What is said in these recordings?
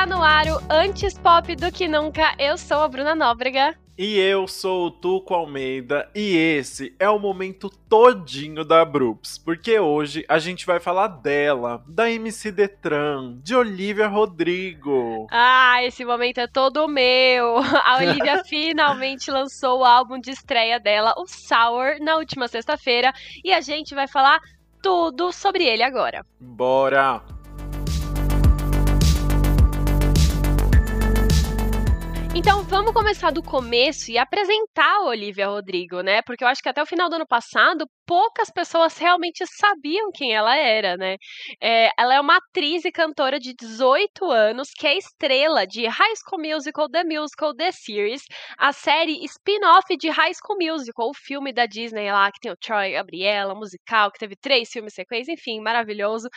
Está no ar o Antes Pop do que Nunca. Eu sou a Bruna Nóbrega. E eu sou o Tuco Almeida e esse é o momento todinho da Brups, porque hoje a gente vai falar dela, da MC Detran, de Olivia Rodrigo. Ah, esse momento é todo meu. A Olivia finalmente lançou o álbum de estreia dela, o Sour, na última sexta-feira, e a gente vai falar tudo sobre ele agora. Bora! Então vamos começar do começo e apresentar a Olivia Rodrigo, né? Porque eu acho que até o final do ano passado poucas pessoas realmente sabiam quem ela era, né? É, ela é uma atriz e cantora de 18 anos que é estrela de High School Musical, The Musical, The Series, a série spin-off de High School Musical, o filme da Disney lá que tem o Troy, Gabriela, musical, que teve três filmes sequência, enfim, maravilhoso.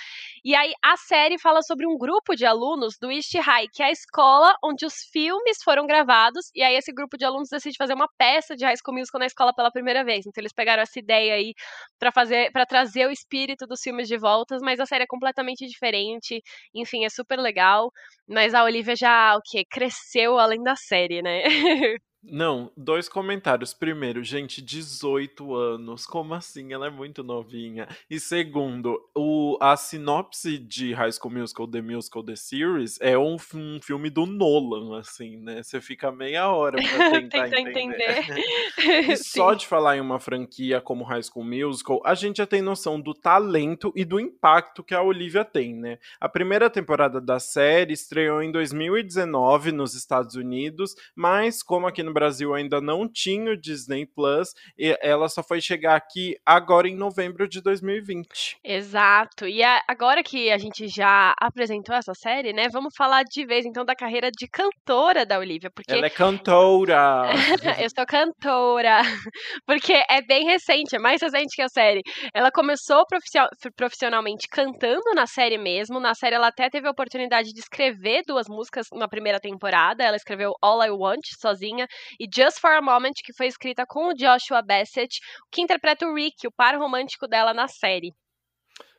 E aí a série fala sobre um grupo de alunos do East High, que é a escola onde os filmes foram gravados, e aí esse grupo de alunos decide fazer uma peça de High School Musical na escola pela primeira vez. Então eles pegaram essa ideia aí para fazer para trazer o espírito dos filmes de voltas, mas a série é completamente diferente. Enfim, é super legal, mas a Olivia já o que cresceu além da série, né? Não, dois comentários. Primeiro, gente, 18 anos. Como assim? Ela é muito novinha. E segundo, o, a sinopse de High School Musical, The Musical, The Series, é um, um filme do Nolan, assim, né? Você fica meia hora pra tentar entender. entender. e só de falar em uma franquia como High School Musical, a gente já tem noção do talento e do impacto que a Olivia tem, né? A primeira temporada da série estreou em 2019 nos Estados Unidos, mas como aqui no Brasil ainda não tinha o Disney Plus, e ela só foi chegar aqui agora em novembro de 2020. Exato. E a, agora que a gente já apresentou essa série, né, vamos falar de vez então da carreira de cantora da Olivia, porque ela é cantora. eu sou cantora, porque é bem recente, é mais recente que a série. Ela começou profissionalmente cantando na série mesmo. Na série ela até teve a oportunidade de escrever duas músicas na primeira temporada. Ela escreveu All I Want sozinha e Just for a Moment, que foi escrita com o Joshua Bassett, que interpreta o Rick, o par romântico dela na série.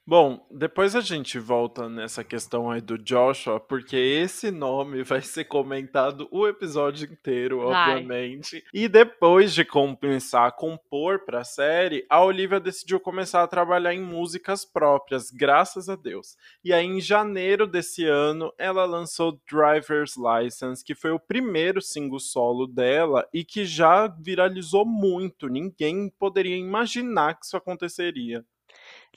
Bom, depois a gente volta nessa questão aí do Joshua, porque esse nome vai ser comentado o episódio inteiro, vai. obviamente. E depois de começar a compor para a série, a Olivia decidiu começar a trabalhar em músicas próprias, graças a Deus. E aí, em janeiro desse ano, ela lançou Driver's License, que foi o primeiro single solo dela e que já viralizou muito. Ninguém poderia imaginar que isso aconteceria.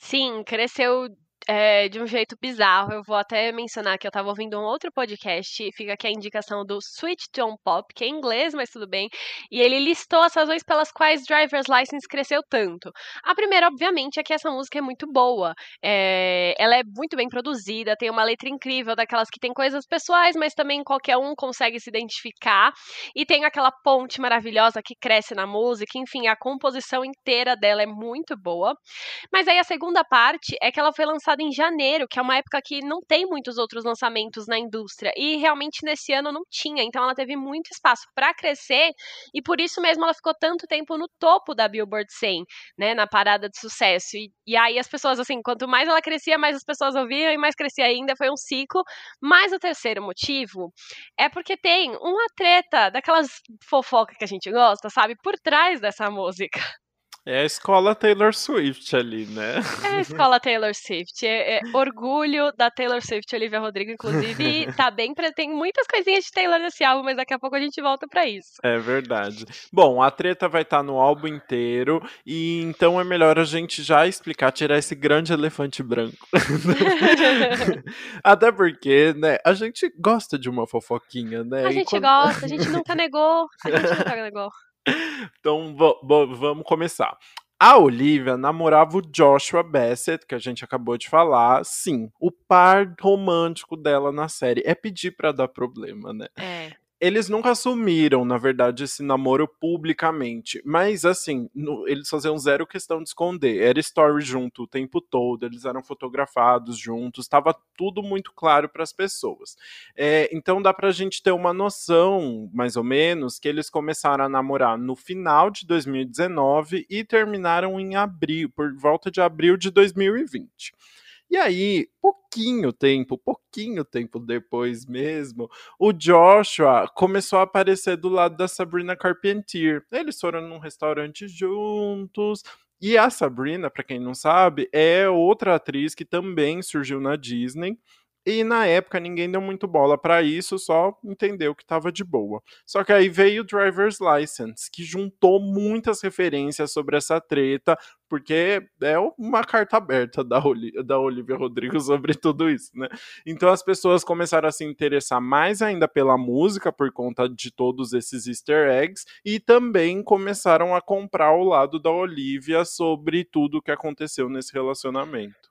Sim, cresceu é, de um jeito bizarro. Eu vou até mencionar que eu estava ouvindo um outro podcast, fica aqui a indicação do Switch Tone Pop, que é inglês, mas tudo bem. E ele listou as razões pelas quais Driver's License cresceu tanto. A primeira, obviamente, é que essa música é muito boa. É, ela é muito bem produzida, tem uma letra incrível, daquelas que tem coisas pessoais, mas também qualquer um consegue se identificar. E tem aquela ponte maravilhosa que cresce na música. Enfim, a composição inteira dela é muito boa. Mas aí a segunda parte é que ela foi lançada lançada em janeiro, que é uma época que não tem muitos outros lançamentos na indústria. E realmente nesse ano não tinha, então ela teve muito espaço para crescer e por isso mesmo ela ficou tanto tempo no topo da Billboard 100, né, na parada de sucesso. E, e aí as pessoas, assim, quanto mais ela crescia, mais as pessoas ouviam e mais crescia ainda. Foi um ciclo. Mas o terceiro motivo é porque tem uma treta daquelas fofocas que a gente gosta, sabe, por trás dessa música. É a escola Taylor Swift ali, né? É a escola Taylor Swift. É, é orgulho da Taylor Swift, Olivia Rodrigo, inclusive. E tá bem. Tem muitas coisinhas de Taylor nesse álbum, mas daqui a pouco a gente volta para isso. É verdade. Bom, a treta vai estar tá no álbum inteiro. E então é melhor a gente já explicar, tirar esse grande elefante branco. Até porque, né, a gente gosta de uma fofoquinha, né? A gente quando... gosta, a gente nunca negou. A gente nunca negou. Então vamos começar. A Olivia namorava o Joshua Bassett, que a gente acabou de falar. Sim, o par romântico dela na série. É pedir para dar problema, né? É eles nunca assumiram, na verdade, esse namoro publicamente. Mas, assim, no, eles faziam zero questão de esconder. Era story junto o tempo todo, eles eram fotografados juntos, estava tudo muito claro para as pessoas. É, então, dá para a gente ter uma noção, mais ou menos, que eles começaram a namorar no final de 2019 e terminaram em abril, por volta de abril de 2020. E aí, pouquinho tempo, pouquinho tempo depois mesmo, o Joshua começou a aparecer do lado da Sabrina Carpentier. Eles foram num restaurante juntos, e a Sabrina, para quem não sabe, é outra atriz que também surgiu na Disney. E na época ninguém deu muito bola para isso, só entendeu que estava de boa. Só que aí veio o Driver's License, que juntou muitas referências sobre essa treta, porque é uma carta aberta da, Oli da Olivia Rodrigo sobre tudo isso, né? Então as pessoas começaram a se interessar mais ainda pela música por conta de todos esses easter eggs e também começaram a comprar o lado da Olivia sobre tudo o que aconteceu nesse relacionamento.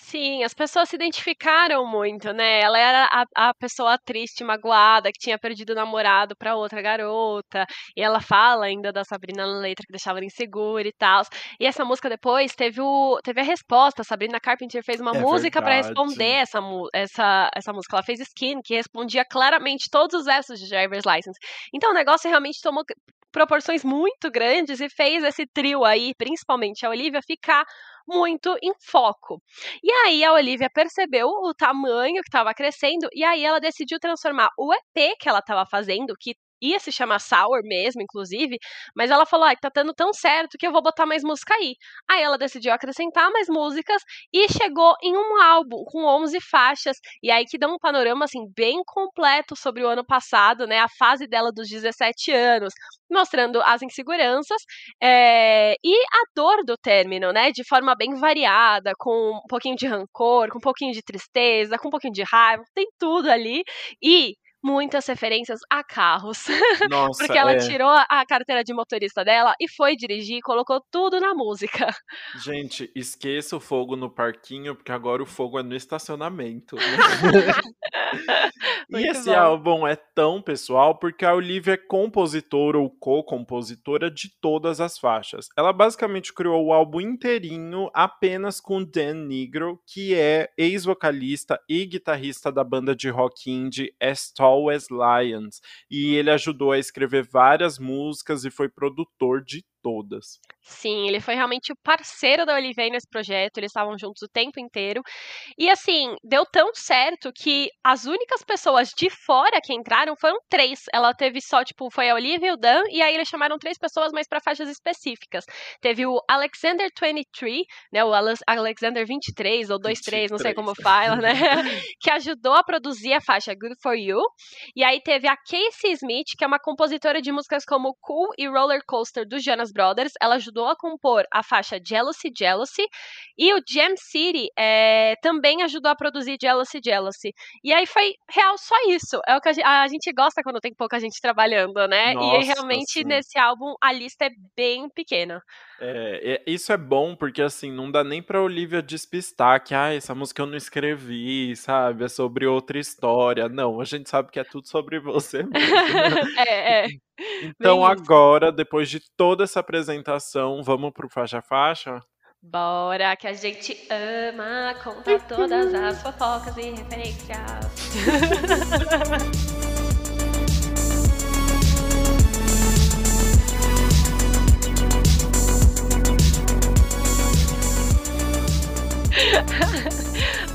Sim, as pessoas se identificaram muito, né? Ela era a, a pessoa triste, magoada, que tinha perdido o namorado para outra garota. E ela fala ainda da Sabrina na letra que deixava ela insegura e tal. E essa música depois teve, o, teve a resposta. A Sabrina Carpenter fez uma é música para responder essa, essa, essa música. Ela fez Skin, que respondia claramente todos os versos de Driver's License. Então o negócio realmente tomou proporções muito grandes e fez esse trio aí, principalmente a Olivia, ficar muito em foco. E aí a Olivia percebeu o tamanho que estava crescendo e aí ela decidiu transformar o EP que ela estava fazendo, que ia se chamar Sour mesmo, inclusive, mas ela falou, ai, tá dando tão certo que eu vou botar mais música aí. Aí ela decidiu acrescentar mais músicas e chegou em um álbum com 11 faixas, e aí que dá um panorama, assim, bem completo sobre o ano passado, né, a fase dela dos 17 anos, mostrando as inseguranças é, e a dor do término, né, de forma bem variada, com um pouquinho de rancor, com um pouquinho de tristeza, com um pouquinho de raiva, tem tudo ali, e muitas referências a carros. Nossa, Porque ela é. tirou a carteira de motorista dela e foi dirigir e colocou tudo na música. Gente, esqueça o fogo no parquinho, porque agora o fogo é no estacionamento. Né? e esse bom. álbum é tão pessoal porque a Olivia é compositora ou co-compositora de todas as faixas. Ela basicamente criou o álbum inteirinho apenas com Dan Nigro, que é ex-vocalista e guitarrista da banda de rock indie As Tall as Lions. E ele ajudou a escrever várias músicas e foi produtor de todas. Sim, ele foi realmente o parceiro da Olivia nesse projeto, eles estavam juntos o tempo inteiro. E assim, deu tão certo que as únicas pessoas de fora que entraram foram três. Ela teve só, tipo, foi a Olivia e o Dan, e aí eles chamaram três pessoas, mas para faixas específicas. Teve o Alexander 23, né, o Ale- Alexander 23 ou 23, não sei 23. como fala, né, que ajudou a produzir a faixa Good For You. E aí teve a Casey Smith, que é uma compositora de músicas como Cool e Roller Coaster dos Jonas Brothers. Ela ajudou a compor a faixa Jealousy Jealousy. E o Jam City é, também ajudou a produzir Jealousy Jealousy. E aí foi real só isso. É o que a gente, a gente gosta quando tem pouca gente trabalhando, né? e aí, Nossa, realmente sim. nesse álbum a lista é bem pequena. É, é- isso é bom porque assim não dá nem pra Olivia despistar que ah, essa música eu não escrevi, sabe? É sobre outra história. Não, a gente sabe que é tudo sobre você mesmo. é, é. Então Bem agora, depois de toda essa apresentação, vamos pro faixa faixa? Bora, que a gente ama contar todas as fofocas e referências.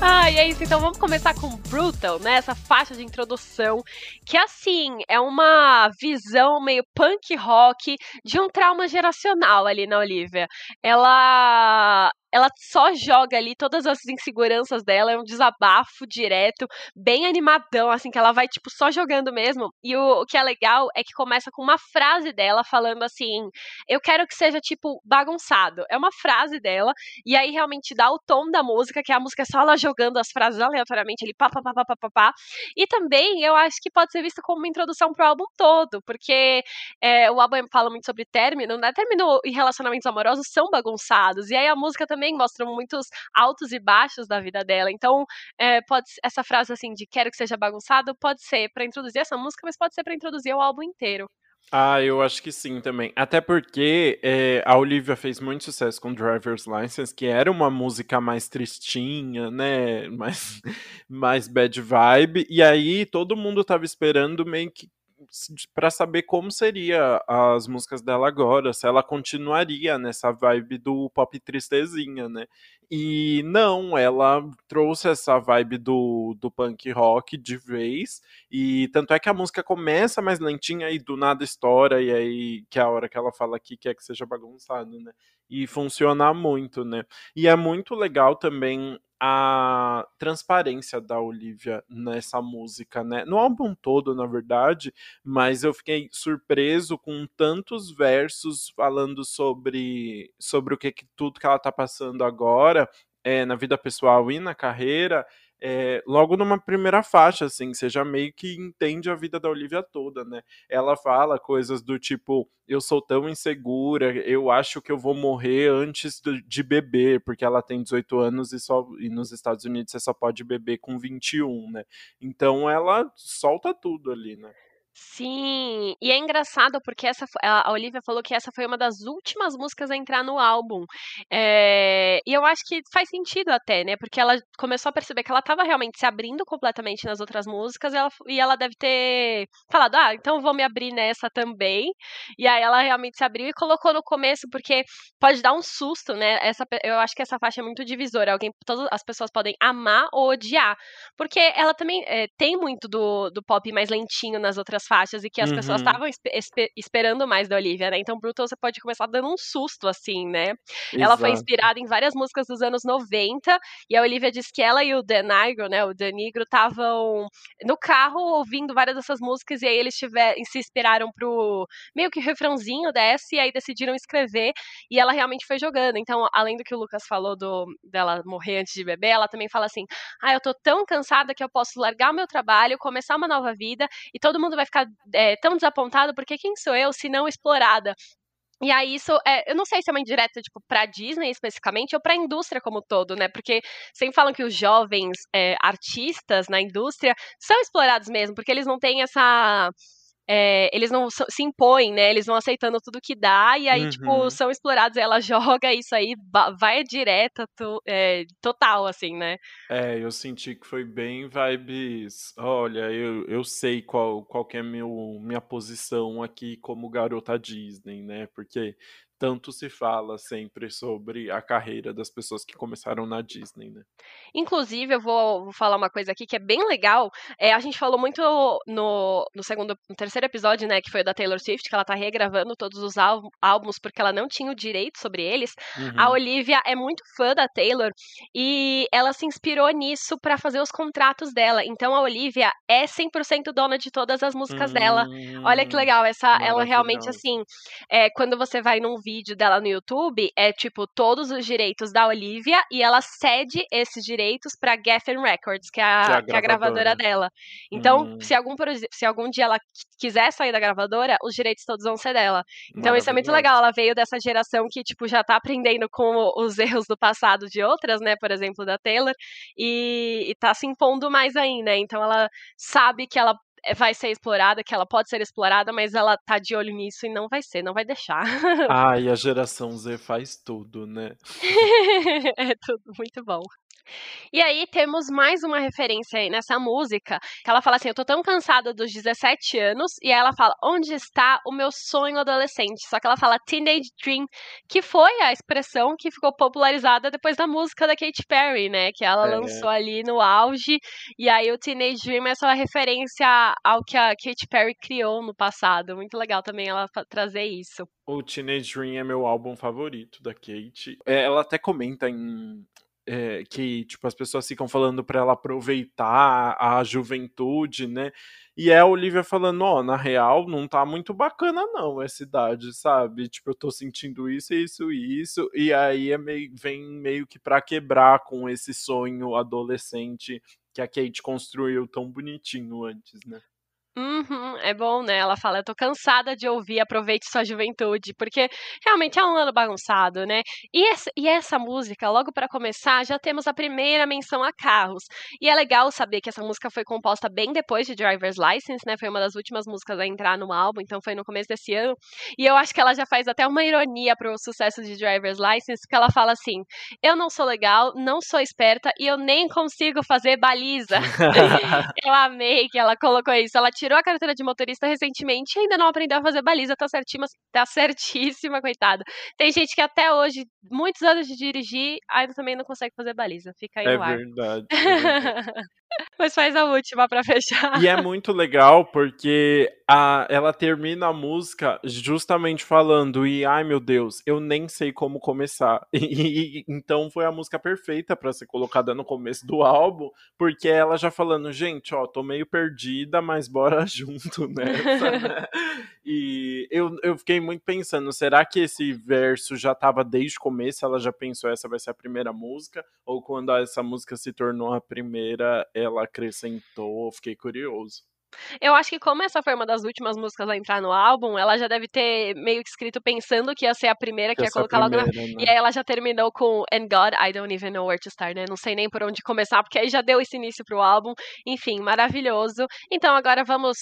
Ah, e é isso. Então vamos começar com Brutal, né? Essa faixa de introdução, que assim, é uma visão meio punk rock de um trauma geracional ali na Olivia. Ela ela só joga ali todas as inseguranças dela, é um desabafo direto, bem animadão, assim, que ela vai, tipo, só jogando mesmo. E o, o que é legal é que começa com uma frase dela falando assim: Eu quero que seja, tipo, bagunçado. É uma frase dela, e aí realmente dá o tom da música, que a música é só ela jogando as frases aleatoriamente ali, pá, pá, pá, pá, pá, pá, pá. E também eu acho que pode ser vista como uma introdução pro álbum todo, porque é, o álbum fala muito sobre término, né? Término e relacionamentos amorosos são bagunçados, e aí a música também mostra muitos altos e baixos da vida dela. Então, é, pode essa frase assim de quero que seja bagunçado, pode ser para introduzir essa música, mas pode ser para introduzir o álbum inteiro. Ah, eu acho que sim também. Até porque é, a Olivia fez muito sucesso com Driver's License, que era uma música mais tristinha, né? Mais, mais bad vibe. E aí todo mundo tava esperando meio que para saber como seria as músicas dela agora, se ela continuaria nessa vibe do pop tristezinha, né? E não, ela trouxe essa vibe do, do punk rock de vez. E tanto é que a música começa mais lentinha e do nada estoura, e aí que é a hora que ela fala que quer que seja bagunçado, né? E funciona muito, né? E é muito legal também a transparência da Olivia nessa música, né? No álbum todo, na verdade, mas eu fiquei surpreso com tantos versos falando sobre, sobre o que, que tudo que ela tá passando agora é, na vida pessoal e na carreira é, logo numa primeira faixa, assim, você já meio que entende a vida da Olivia toda, né? Ela fala coisas do tipo, eu sou tão insegura, eu acho que eu vou morrer antes de beber, porque ela tem 18 anos e, só, e nos Estados Unidos você só pode beber com 21, né? Então ela solta tudo ali, né? Sim, e é engraçado porque essa, a Olivia falou que essa foi uma das últimas músicas a entrar no álbum. É, e eu acho que faz sentido até, né? Porque ela começou a perceber que ela estava realmente se abrindo completamente nas outras músicas e ela, e ela deve ter falado, ah, então vou me abrir nessa também. E aí ela realmente se abriu e colocou no começo, porque pode dar um susto, né? Essa, eu acho que essa faixa é muito divisora. Alguém, todas as pessoas podem amar ou odiar. Porque ela também é, tem muito do, do pop mais lentinho nas outras faixas e que as uhum. pessoas estavam esp esperando mais da Olivia, né? Então, Brutal você pode começar dando um susto, assim, né? Exato. Ela foi inspirada em várias músicas dos anos 90 e a Olivia disse que ela e o The Negro, né? O The estavam no carro ouvindo várias dessas músicas e aí eles tiver, se inspiraram pro meio que refrãozinho dessa e aí decidiram escrever e ela realmente foi jogando. Então, além do que o Lucas falou do, dela morrer antes de beber, ela também fala assim: ah, eu tô tão cansada que eu posso largar o meu trabalho, começar uma nova vida e todo mundo vai ficar é, tão desapontado, porque quem sou eu se não explorada? E aí, isso, é, eu não sei se é uma indireta, tipo, pra Disney especificamente, ou pra indústria como todo, né? Porque sempre falam que os jovens é, artistas na indústria são explorados mesmo, porque eles não têm essa é, eles não se impõem, né? Eles vão aceitando tudo que dá e aí, tipo, uhum. tipo, são explorados. Ela joga isso aí, vai direta, to, é, total, assim, né? É, eu senti que foi bem vibes. Olha, eu, eu sei qual, qual que é meu, minha posição aqui como garota Disney, né? Porque tanto se fala sempre sobre a carreira das pessoas que começaram na Disney, né? Inclusive, eu vou, vou falar uma coisa aqui que é bem legal. É, a gente falou muito no, no segundo, no terceiro episódio, né, que foi o da Taylor Swift, que ela tá regravando todos os álbuns porque ela não tinha o direito sobre eles. Uhum. A Olivia é muito fã da Taylor e ela se inspirou nisso para fazer os contratos dela. Então a Olivia é 100% dona de todas as músicas dela. Olha que hum, legal, essa ela realmente assim, é, quando você vai num vídeo vídeo dela no YouTube é tipo todos os direitos da Olivia e ela cede esses direitos para Geffen Records, que é a, que é a, que é a gravadora dela. Então, hum. se, algum, se algum dia ela quiser sair da gravadora, os direitos todos vão ser dela. Então, isso é muito legal. Ela veio dessa geração que, tipo, já tá aprendendo com os erros do passado de outras, né? Por exemplo, da Taylor, e, e tá se impondo mais ainda. Né? Então, ela sabe que ela vai ser explorada, que ela pode ser explorada, mas ela tá de olho nisso e não vai ser, não vai deixar. Ah, e a geração Z faz tudo, né? é tudo muito bom. E aí temos mais uma referência aí nessa música, que ela fala assim: "Eu tô tão cansada dos 17 anos", e aí ela fala: "Onde está o meu sonho adolescente?". Só que ela fala Teenage Dream, que foi a expressão que ficou popularizada depois da música da Katy Perry, né, que ela é. lançou ali no auge. E aí o Teenage Dream é só uma referência ao que a Katy Perry criou no passado. Muito legal também ela trazer isso. O Teenage Dream é meu álbum favorito da Kate. É, ela até comenta em é, que tipo as pessoas ficam falando para ela aproveitar a juventude, né? E é a Olivia falando, ó, oh, na real não tá muito bacana não essa idade, sabe? Tipo, eu tô sentindo isso, isso isso, e aí é meio, vem meio que para quebrar com esse sonho adolescente que a Kate construiu tão bonitinho antes, né? Uhum, é bom, né? Ela fala, eu tô cansada de ouvir aproveite sua juventude, porque realmente é um ano bagunçado, né? E essa, e essa música, logo para começar, já temos a primeira menção a carros. E é legal saber que essa música foi composta bem depois de Driver's License, né? Foi uma das últimas músicas a entrar no álbum, então foi no começo desse ano. E eu acho que ela já faz até uma ironia pro sucesso de Driver's License, porque ela fala assim: eu não sou legal, não sou esperta e eu nem consigo fazer baliza. eu amei que ela colocou isso. Ela tirou a carteira de motorista recentemente e ainda não aprendeu a fazer baliza, tá certíssima, tá certíssima, coitada. Tem gente que até hoje, muitos anos de dirigir, ainda também não consegue fazer baliza. Fica aí É no ar. verdade. É verdade. Mas faz a última pra fechar. E é muito legal porque a, ela termina a música justamente falando e ai meu Deus, eu nem sei como começar. E, e- então foi a música perfeita pra ser colocada no começo do álbum, porque ela já falando, gente, ó, tô meio perdida, mas bora junto nessa, né? E eu, eu fiquei muito pensando, será que esse verso já tava desde o começo? Ela já pensou essa vai ser a primeira música? Ou quando essa música se tornou a primeira, ela acrescentou? Fiquei curioso. Eu acho que como essa foi uma das últimas músicas a entrar no álbum, ela já deve ter meio que escrito pensando que ia ser a primeira que ia colocar logo na primeira, E né? aí ela já terminou com And God, I don't even know where to start, né? Não sei nem por onde começar, porque aí já deu esse início pro álbum. Enfim, maravilhoso. Então agora vamos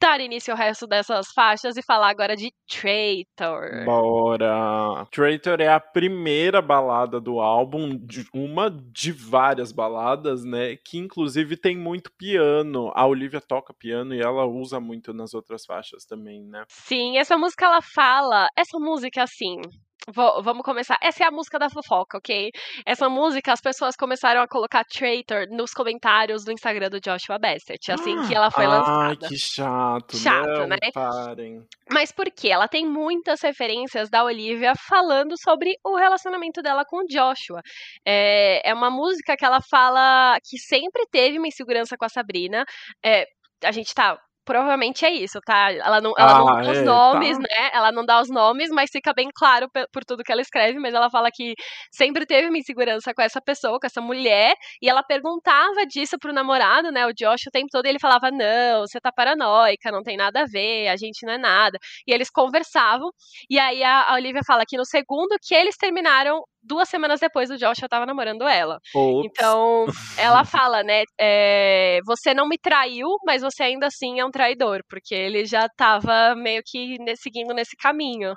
dar início ao resto dessas faixas e falar agora de Traitor. Bora! Traitor é a primeira balada do álbum, de- uma de várias baladas, né? Que inclusive tem muito piano. A Olivia toca piano e ela usa muito nas outras faixas também, né? Sim, essa música ela fala. Essa música, assim. Vo- vamos começar. Essa é a música da fofoca, ok? Essa música, as pessoas começaram a colocar Traitor nos comentários do Instagram do Joshua Bassett, assim que ela foi Ai, lançada. que chato. Chato, Não, né? parem. Mas por quê? Ela tem muitas referências da Olivia falando sobre o relacionamento dela com o Joshua. É, é uma música que ela fala que sempre teve uma insegurança com a Sabrina. É, a gente tá. Provavelmente é isso, tá? Ela não, ela não Ah, dá os é, nomes, tá. né? Ela não dá os nomes, mas fica bem claro por tudo que ela escreve. Mas ela fala que sempre teve uma insegurança com essa pessoa, com essa mulher. E ela perguntava disso pro namorado, né? O Josh o tempo todo. E ele falava: Não, você tá paranoica, não tem nada a ver, a gente não é nada. E eles conversavam. E aí a, a Olivia fala que no segundo que eles terminaram, duas semanas depois, o Josh já tava namorando ela. Ops. Então, ela fala, né? é, você não me traiu, mas você ainda assim é um traidor, porque ele já tava meio que seguindo nesse caminho.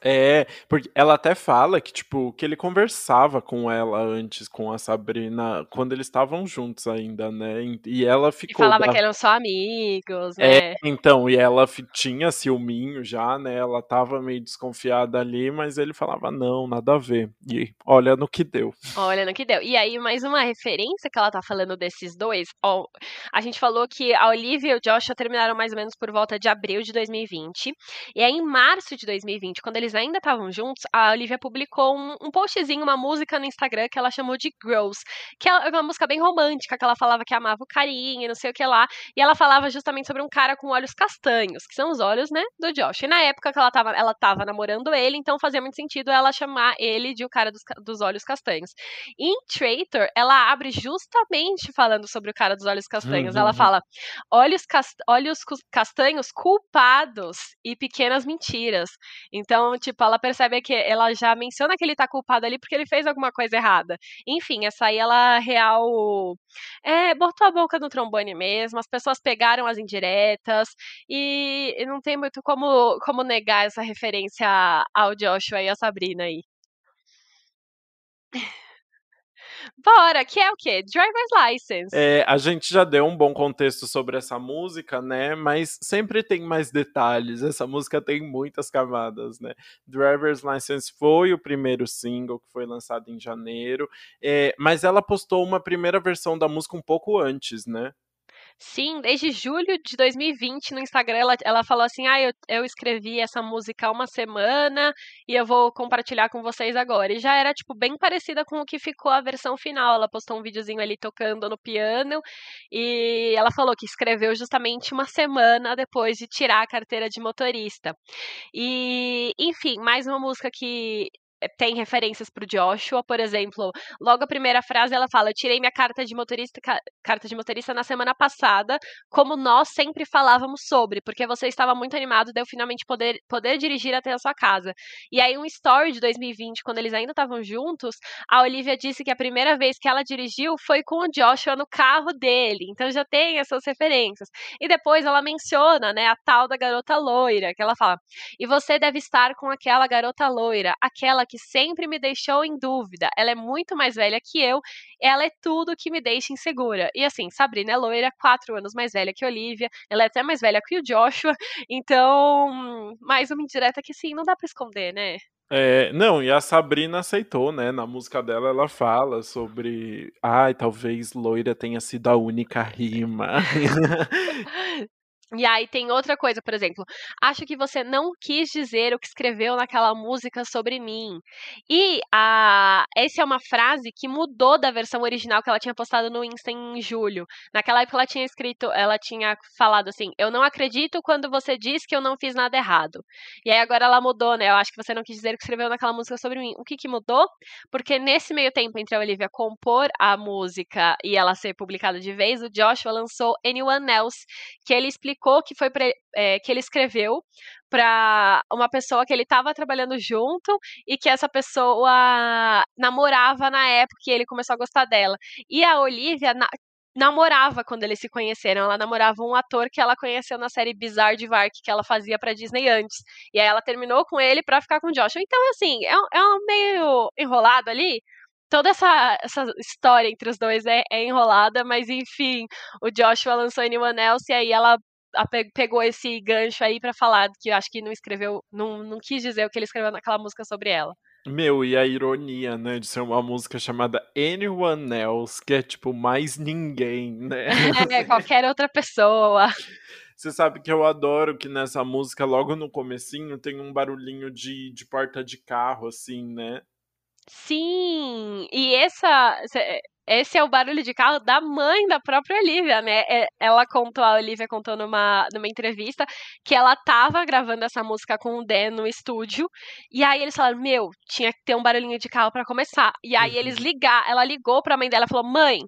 É, porque ela até fala que, tipo, que ele conversava com ela antes, com a Sabrina, quando eles estavam juntos ainda, né? E ela E ficou. falava da- que eram só amigos, É, né? então, e ela tinha ciúminho já, né? Ela tava meio desconfiada ali, mas ele falava, não, nada a ver. E olha no que deu. Olha no que deu. E aí, mais uma referência que ela tá falando desses dois. Ó, a gente falou que a Olivia e o Joshua terminaram mais ou menos por volta de abril de 2020. E aí, em março de 2020, quando eles ainda estavam juntos, a Olivia publicou um, um postzinho, uma música no Instagram que ela chamou de Girls. Que é uma música bem romântica, que ela falava que amava o carinho e não sei o que lá. E ela falava justamente sobre um cara com olhos castanhos, que são os olhos, né, do Josh. E na época que ela tava, ela tava namorando ele, então fazia muito sentido ela chamar ele de o cara dos, dos olhos castanhos. Em Traitor, ela abre justamente falando sobre o cara dos olhos castanhos. Ela Uhum. fala: olhos, cas- olhos castanhos culpados e pequenas mentiras. Então, tipo, ela percebe que ela já menciona que ele tá culpado ali porque ele fez alguma coisa errada. Enfim, essa aí ela real. É, botou a boca no trombone mesmo, as pessoas pegaram as indiretas e, e não tem muito como, como negar essa referência ao Joshua e a Sabrina aí. Bora, que é o quê? Driver's License. É, a gente já deu um bom contexto sobre essa música, né? Mas sempre tem mais detalhes. Essa música tem muitas camadas, né? Driver's License foi o primeiro single que foi lançado em janeiro, é, mas ela postou uma primeira versão da música um pouco antes, né? Sim, desde julho de 2020 no Instagram ela, ela falou assim: ah, eu, eu escrevi essa música há uma semana e eu vou compartilhar com vocês agora. E já era, tipo, bem parecida com o que ficou a versão final. Ela postou um videozinho ali tocando no piano e ela falou que escreveu justamente uma semana depois de tirar a carteira de motorista. E, enfim, mais uma música que tem referências pro Joshua, por exemplo, logo a primeira frase ela fala: "Eu tirei minha carta de motorista, ca- carta de motorista na semana passada, como nós sempre falávamos sobre, porque você estava muito animado de eu finalmente poder poder dirigir até a sua casa". E aí um story de 2020, quando eles ainda estavam juntos, a Olivia disse que a primeira vez que ela dirigiu foi com o Joshua no carro dele. Então já tem essas referências. E depois ela menciona, né, a tal da garota loira, que ela fala: "E você deve estar com aquela garota loira, aquela que que sempre me deixou em dúvida. Ela é muito mais velha que eu, ela é tudo que me deixa insegura. E assim, Sabrina é loira, quatro anos mais velha que Olivia, ela é até mais velha que o Joshua, então, mais uma indireta que sim, não dá pra esconder, né? É, não, e a Sabrina aceitou, né? Na música dela ela fala sobre. Ai, talvez loira tenha sido a única rima. E aí tem outra coisa, por exemplo, acho que você não quis dizer o que escreveu naquela música sobre mim. E a, essa é uma frase que mudou da versão original que ela tinha postado no Insta em julho. Naquela época ela tinha escrito, ela tinha falado assim: "Eu não acredito quando você diz que eu não fiz nada errado". E aí agora ela mudou, né? Eu acho que você não quis dizer o que escreveu naquela música sobre mim. O que que mudou? Porque nesse meio tempo entre a Olivia compor a música e ela ser publicada de vez, o Joshua lançou Anyone Else, que ele explicou explicou que foi pra, é, que ele escreveu para uma pessoa que ele estava trabalhando junto e que essa pessoa namorava na época e ele começou a gostar dela. E a Olivia na, namorava quando eles se conheceram. Ela namorava um ator que ela conheceu na série Bizarre de Vark, que ela fazia pra Disney antes. E aí ela terminou com ele pra ficar com o Joshua. Então, assim, é, é um meio enrolado ali, toda essa, essa história entre os dois é, é, enrolada, mas enfim, o Joshua lançou Anyone Else e aí ela pegou esse gancho aí para falar que eu acho que não escreveu, não, não quis dizer o que ele escreveu naquela música sobre ela. Meu, e a ironia, né, de ser uma música chamada Anyone Else, que é tipo mais ninguém, né? É, qualquer outra pessoa. Você sabe que eu adoro que nessa música, logo no comecinho, tem um barulhinho de, de porta de carro, assim, né? Sim, e essa esse é o barulho de carro da mãe da própria Olivia, né? É, ela contou, a Olivia contou numa, numa entrevista que ela tava gravando essa música com o Dan no estúdio, e aí eles falaram, meu, tinha que ter um barulhinho de carro para começar. E aí eles uhum. ligar, ela ligou pra mãe dela e falou, mãe,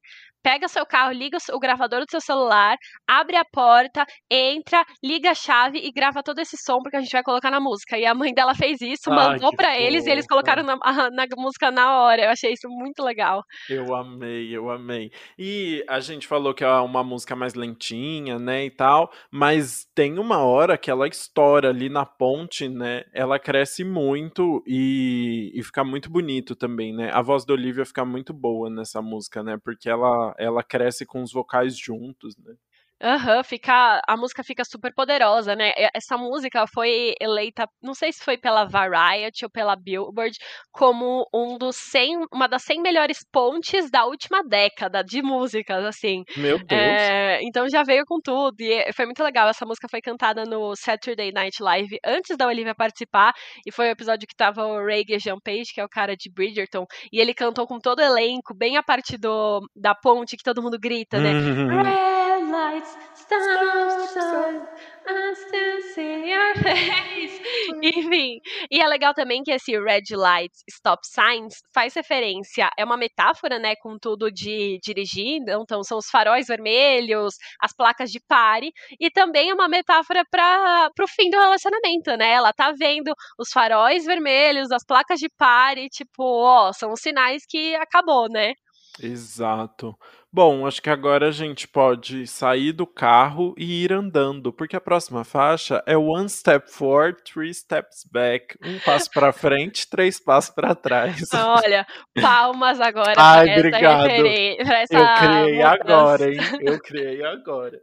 pega seu carro, liga o gravador do seu celular, abre a porta, entra, liga a chave e grava todo esse som porque a gente vai colocar na música. E a mãe dela fez isso, mandou para eles e eles colocaram na, na, música na hora. Eu achei isso muito legal. Eu amei, eu amei. E a gente falou que é uma música mais lentinha, né, e tal, mas tem uma hora que ela estoura ali na ponte, né? Ela cresce muito e, e fica muito bonito também, né? A voz da Olivia fica muito boa nessa música, né? Porque ela ela cresce com os vocais juntos, né? Aham, uhum, fica, a música fica super poderosa, né? Essa música foi eleita, não sei se foi pela Variety ou pela Billboard, como um dos 100, uma das 100 melhores pontes da última década de músicas, assim. Meu Deus! É, então já veio com tudo, e foi muito legal. Essa música foi cantada no Saturday Night Live antes da Olivia participar, e foi o episódio que tava o Ray Jean Page, que é o cara de Bridgerton, e ele cantou com todo o elenco, bem a parte do, da ponte que todo mundo grita, né? Red lights stop I still see your face. Enfim, e é legal também que esse red lights, stop signs faz referência, é uma metáfora, né, com tudo de dirigir, então são os faróis vermelhos, as placas de pare, e também é uma metáfora para o fim do relacionamento, né? Ela tá vendo os faróis vermelhos, as placas de pare, tipo, ó, são os sinais que acabou, né? Exato. Bom, acho que agora a gente pode sair do carro e ir andando, porque a próxima faixa é One Step Forward, Three Steps Back. Um passo para frente, três passos para trás. Olha, palmas agora Ai, para obrigado. essa Eu criei mudança. agora, hein? Eu criei agora.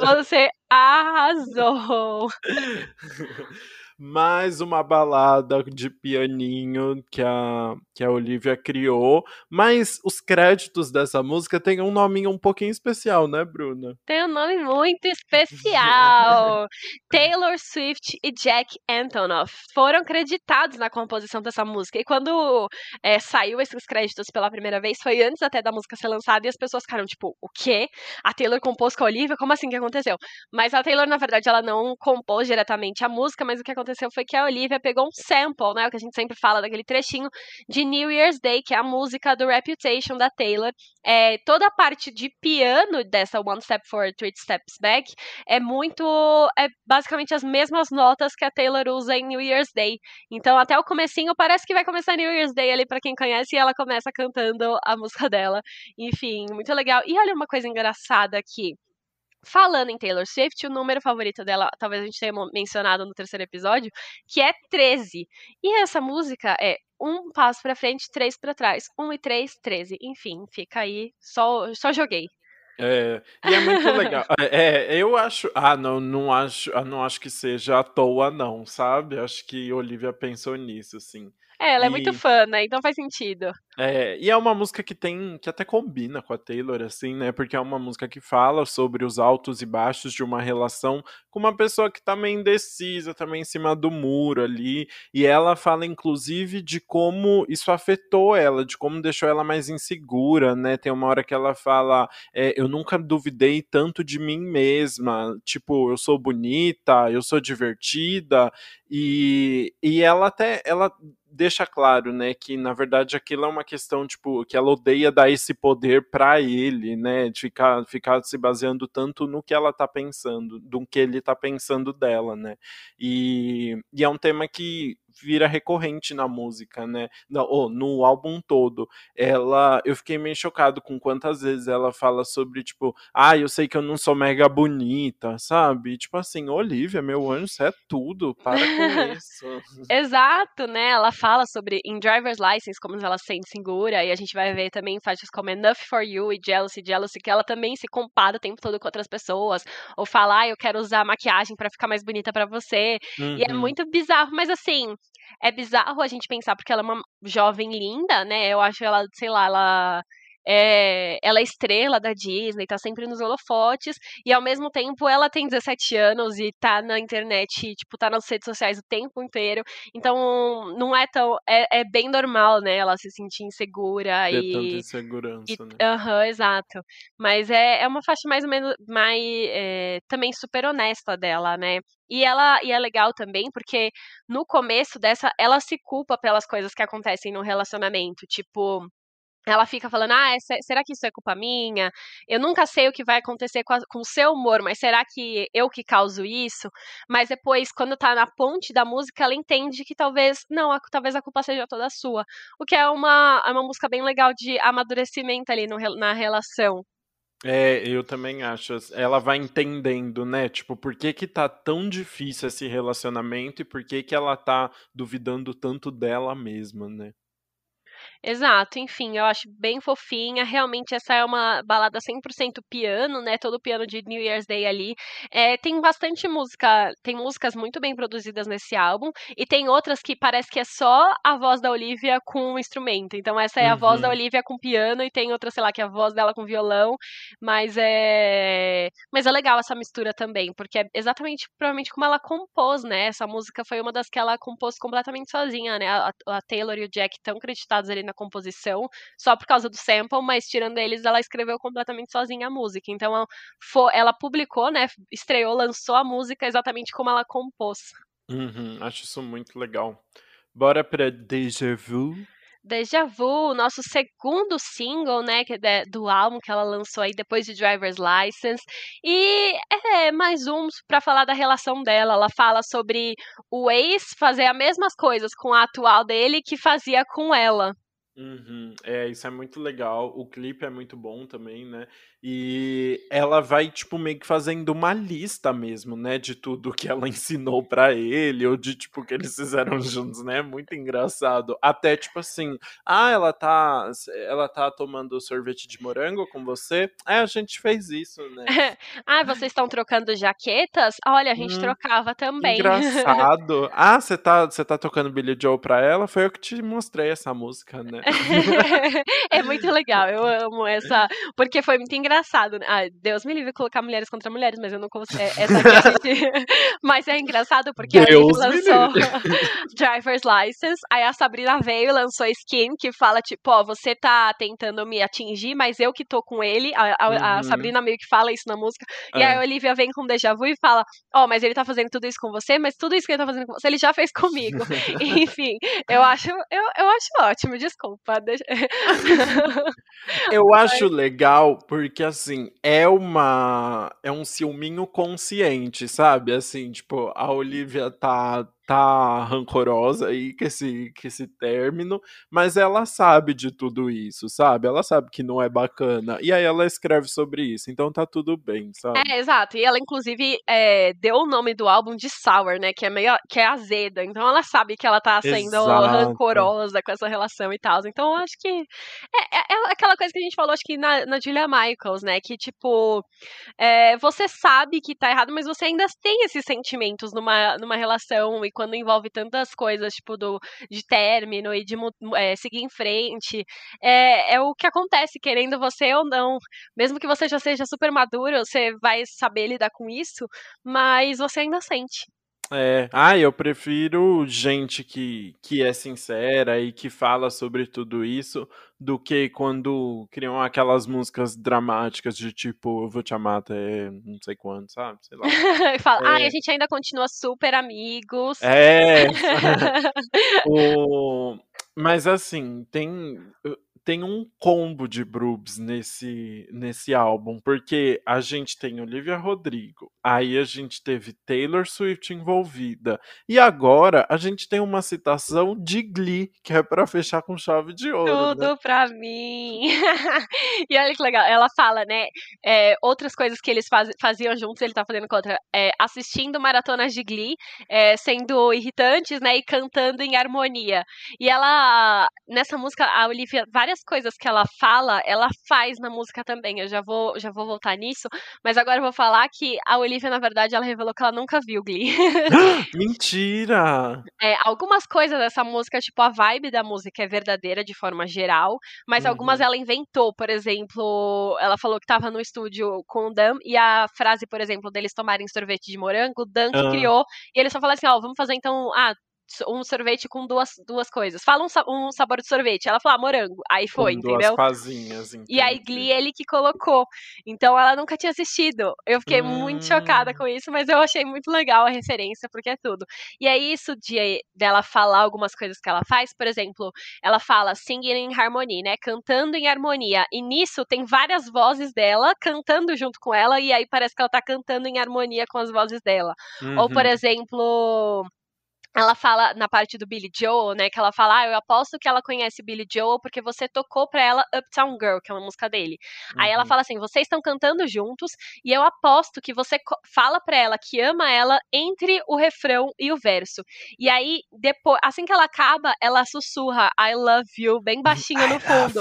Você arrasou. mais uma balada de pianinho que a, que a Olivia criou. Mas os créditos dessa música têm um nominho um pouquinho especial, né, Bruna? Tem um nome muito especial. Taylor Swift e Jack Antonoff foram creditados na composição dessa música. E quando é, saiu esses créditos pela primeira vez, foi antes até da música ser lançada, e as pessoas ficaram tipo, o quê? A Taylor compôs com a Olivia? Como assim que aconteceu? Mas a Taylor, na verdade, ela não compôs diretamente a música, mas o que aconteceu aconteceu foi que a Olivia pegou um sample, né? O que a gente sempre fala daquele trechinho de New Year's Day, que é a música do Reputation da Taylor. É, toda a parte de piano dessa One Step Forward, Three Steps Back é muito. É basicamente as mesmas notas que a Taylor usa em New Year's Day. Então, até o comecinho parece que vai começar New Year's Day ali para quem conhece e ela começa cantando a música dela. Enfim, muito legal. E olha uma coisa engraçada aqui. Falando em Taylor Swift, o número favorito dela, talvez a gente tenha mencionado no terceiro episódio, que é 13. E essa música é um passo para frente, três para trás. Um e três, treze. Enfim, fica aí. Só, só joguei. É, e é muito legal. É, eu acho. Ah, não, não acho, ah, não acho que seja à toa, não, sabe? Acho que Olivia pensou nisso, assim. É, ela é muito fã, né? Então faz sentido. É, e é uma música que tem. que até combina com a Taylor, assim, né? Porque é uma música que fala sobre os altos e baixos de uma relação com uma pessoa que tá meio indecisa, também tá em cima do muro ali. E ela fala, inclusive, de como isso afetou ela, de como deixou ela mais insegura, né? Tem uma hora que ela fala: é, Eu nunca duvidei tanto de mim mesma. Tipo, eu sou bonita, eu sou divertida. E, e ela até. ela deixa claro, né, que na verdade aquilo é uma questão, tipo, que ela odeia dar esse poder para ele, né, de ficar, ficar se baseando tanto no que ela tá pensando, do que ele tá pensando dela, né, e, e é um tema que vira recorrente na música, né? No, oh, no álbum todo. Ela, eu fiquei meio chocado com quantas vezes ela fala sobre tipo, ah, eu sei que eu não sou mega bonita, sabe? Tipo assim, Olivia, meu anjo, você é tudo, para com isso. Exato, né? Ela fala sobre em Driver's License como ela se sente segura e a gente vai ver também faixas como Enough for You e Jealousy, Jealousy que ela também se compara o tempo todo com outras pessoas ou fala, ah, eu quero usar maquiagem para ficar mais bonita para você. Uhum. E é uhum. muito bizarro, mas assim, é bizarro a gente pensar, porque ela é uma jovem linda, né? Eu acho ela, sei lá, ela é, ela é estrela da Disney, tá sempre nos holofotes, e ao mesmo tempo ela tem 17 anos e tá na internet, tipo, tá nas redes sociais o tempo inteiro, então não é tão, é, é bem normal, né, ela se sentir insegura e... tanta insegurança, e, né? Aham, uh -huh, exato, mas é, é uma faixa mais ou menos, mais, é, também super honesta dela, né, e ela e é legal também porque no começo dessa ela se culpa pelas coisas que acontecem no relacionamento, tipo, ela fica falando, ah, essa, será que isso é culpa minha? Eu nunca sei o que vai acontecer com, a, com, o seu humor, mas será que eu que causo isso? Mas depois, quando tá na ponte da música, ela entende que talvez, não, a, talvez a culpa seja toda sua. O que é uma, é uma música bem legal de amadurecimento ali no, na relação. É, eu também acho. Ela vai entendendo, né? Tipo, por que que tá tão difícil esse relacionamento e por que que ela tá duvidando tanto dela mesma, né? Exato, enfim, eu acho bem fofinha. Realmente, essa é uma balada 100% piano, né? Todo piano de New Year's Day ali. É, tem bastante música, tem músicas muito bem produzidas nesse álbum, e tem outras que parece que é só a voz da Olivia com o instrumento. Então, essa é a uhum. voz da uhum. Olivia com piano, e tem outra, sei lá, que é a voz dela com violão. Mas é. Mas é legal essa mistura também, porque é exatamente, provavelmente, como ela compôs, né? Essa música foi uma das que ela compôs completamente sozinha, né? A, a Taylor e o Jack estão creditados ali na composição só por causa do sample, mas tirando eles, ela escreveu completamente sozinha a música. Então ela, ela publicou, né? Estreou, lançou a música exatamente como ela compôs. Uhum, acho isso muito legal. Bora pra Deja Vu. Deja Vu, nosso segundo single, né, que é do álbum que ela lançou aí depois de Driver's License. E é mais um para falar da relação dela. Ela fala sobre o ex fazer as mesmas coisas com a atual dele que fazia com ela. Uhum. É, isso é muito legal. O clipe é muito bom também, né? E ela vai, tipo, meio que fazendo uma lista mesmo, né? De tudo que ela ensinou para ele, ou de, tipo, que eles fizeram juntos, né? Muito engraçado. Até, tipo assim, ah, ela tá, ela tá tomando sorvete de morango com você? É, a gente fez isso, né? ah, vocês estão trocando jaquetas? Olha, a gente hum, trocava também. Engraçado. ah, você tá, você tá tocando Billy Joe pra ela? Foi eu que te mostrei essa música, né? é muito legal, eu amo essa, porque foi muito engraçado. Né? Ah, Deus me livre colocar mulheres contra mulheres, mas eu não consigo. É, essa gente... mas é engraçado porque a lançou Driver's License, aí a Sabrina veio e lançou Skin, que fala tipo, ó, você tá tentando me atingir, mas eu que tô com ele. A, a, uhum. a Sabrina meio que fala isso na música. E aí a Olivia vem com Deja Vu e fala, ó, mas ele tá fazendo tudo isso com você, mas tudo isso que ele tá fazendo com você, ele já fez comigo. Enfim, eu acho, eu, eu acho ótimo, desculpa desculpa. Deixa... Eu acho legal porque, assim, é uma. É um ciúminho consciente, sabe? Assim, tipo, a Olivia tá tá rancorosa aí com esse, com esse término, mas ela sabe de tudo isso, sabe? Ela sabe que não é bacana. E aí ela escreve sobre isso, então tá tudo bem, sabe? É, exato. E ela, inclusive, é, deu o nome do álbum de Sour, né? Que é meio que é azeda. Então ela sabe que ela tá sendo Exato. rancorosa com essa relação e tal. Então eu acho que. É, é- é aquela coisa que a gente falou, acho que na, na Julia Michaels, né? Que, tipo, é, você sabe que tá errado, mas você ainda tem esses sentimentos numa, numa relação. E quando envolve tantas coisas, tipo, do, de término e de é, seguir em frente, é, é o que acontece, querendo você ou não. Mesmo que você já seja super maduro, você vai saber lidar com isso, mas você ainda sente. É, ah, eu prefiro gente que, que é sincera e que fala sobre tudo isso do que quando criam aquelas músicas dramáticas de tipo, eu vou te amar até não sei quando, sabe? Sei lá. Fala, ah, É. a gente ainda continua super amigos. É, o... mas assim, tem, tem um combo de Brubs nesse, nesse álbum, porque a gente tem Olivia Rodrigo, aí a gente teve Taylor Swift envolvida, e agora a gente tem uma citação de Glee, que é pra fechar com chave de ouro. né? Tudo pra mim. e olha que legal. Ela fala, né? é, outras coisas que eles faz- faziam juntos, ele tá fazendo contra. é, assistindo maratonas de Glee, é, sendo irritantes, né? E cantando em harmonia. E ela, nessa música, a Olivia, várias coisas que ela fala, ela faz na música também. Eu já vou, já vou voltar nisso. Mas agora eu vou falar que a Olivia, na verdade, ela revelou que ela nunca viu Glee. Mentira! É, algumas coisas dessa música, tipo, a vibe da música é verdadeira de forma geral, mas algumas Uhum. ela inventou. Por exemplo, ela falou que tava no estúdio com o Dan e a frase, por exemplo, deles tomarem sorvete de morango, o Dan que Ah. criou, e ele só falou assim: ó, vamos fazer então. Ah, um sorvete com duas, duas coisas. Fala um, um sabor de sorvete. Ela falou, ah, morango. Aí foi, com duas entendeu? fazinhas, E aí. Glee, ele que colocou. Então, ela nunca tinha assistido. Eu fiquei muito chocada Hum. com isso, mas eu achei muito legal a referência, porque é tudo. E aí, isso de dela falar algumas coisas que ela faz, por exemplo, ela fala singing in harmony, né? Cantando em harmonia. E nisso tem várias vozes dela cantando junto com ela, e aí parece que ela tá cantando em harmonia com as vozes dela. Ou, por Uhum. exemplo. Ela fala na parte do Billy Joel, né? Que ela fala, ah, eu aposto que ela conhece Billy Joel porque você tocou pra ela Uptown Girl, que é uma música dele. Aí ela Uhum. fala assim: vocês estão cantando juntos e eu aposto que você fala pra ela que ama ela entre o refrão e o verso. E aí, depois, assim que ela acaba, ela sussurra I love you bem baixinho no fundo.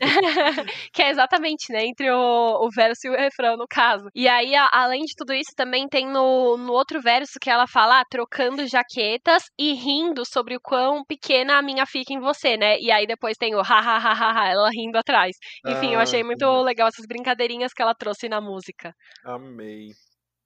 que é exatamente, né, entre o, o verso e o refrão, no caso. E aí, a- além de tudo isso, também tem no, no outro verso que ela fala, ah, trocando jaquetas e rindo sobre o quão pequena a minha fica em você, né? E aí depois tem o ha ha ha ha, ha ela rindo atrás. Enfim, eu Ah, achei muito legal essas brincadeirinhas que ela trouxe na música. Amei.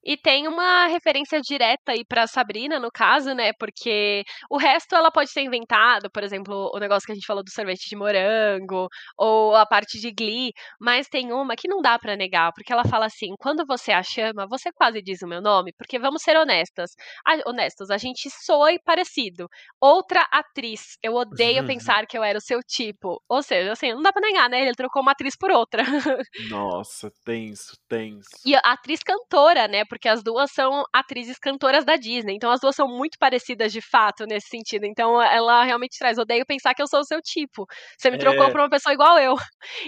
E tem uma referência direta aí pra Sabrina, no caso, né? Porque o resto ela pode ser inventado, por exemplo, o negócio que a gente falou do sorvete de morango, ou a parte de Glee, mas tem uma que não dá pra negar, porque ela fala assim: quando você a chama, você quase diz o meu nome, porque vamos ser honestas. A, honestos, a gente soa parecido. Outra atriz, eu odeio pensar que eu era o seu tipo. Ou seja, assim, não dá pra negar, né? Ele trocou uma atriz por outra. Nossa, tenso, tenso. E a atriz cantora, né? Porque as duas são atrizes cantoras da Disney. Então as duas são muito parecidas de fato nesse sentido. Então ela realmente traz. Odeio pensar que eu sou o seu tipo. Você me trocou É. pra uma pessoa igual eu.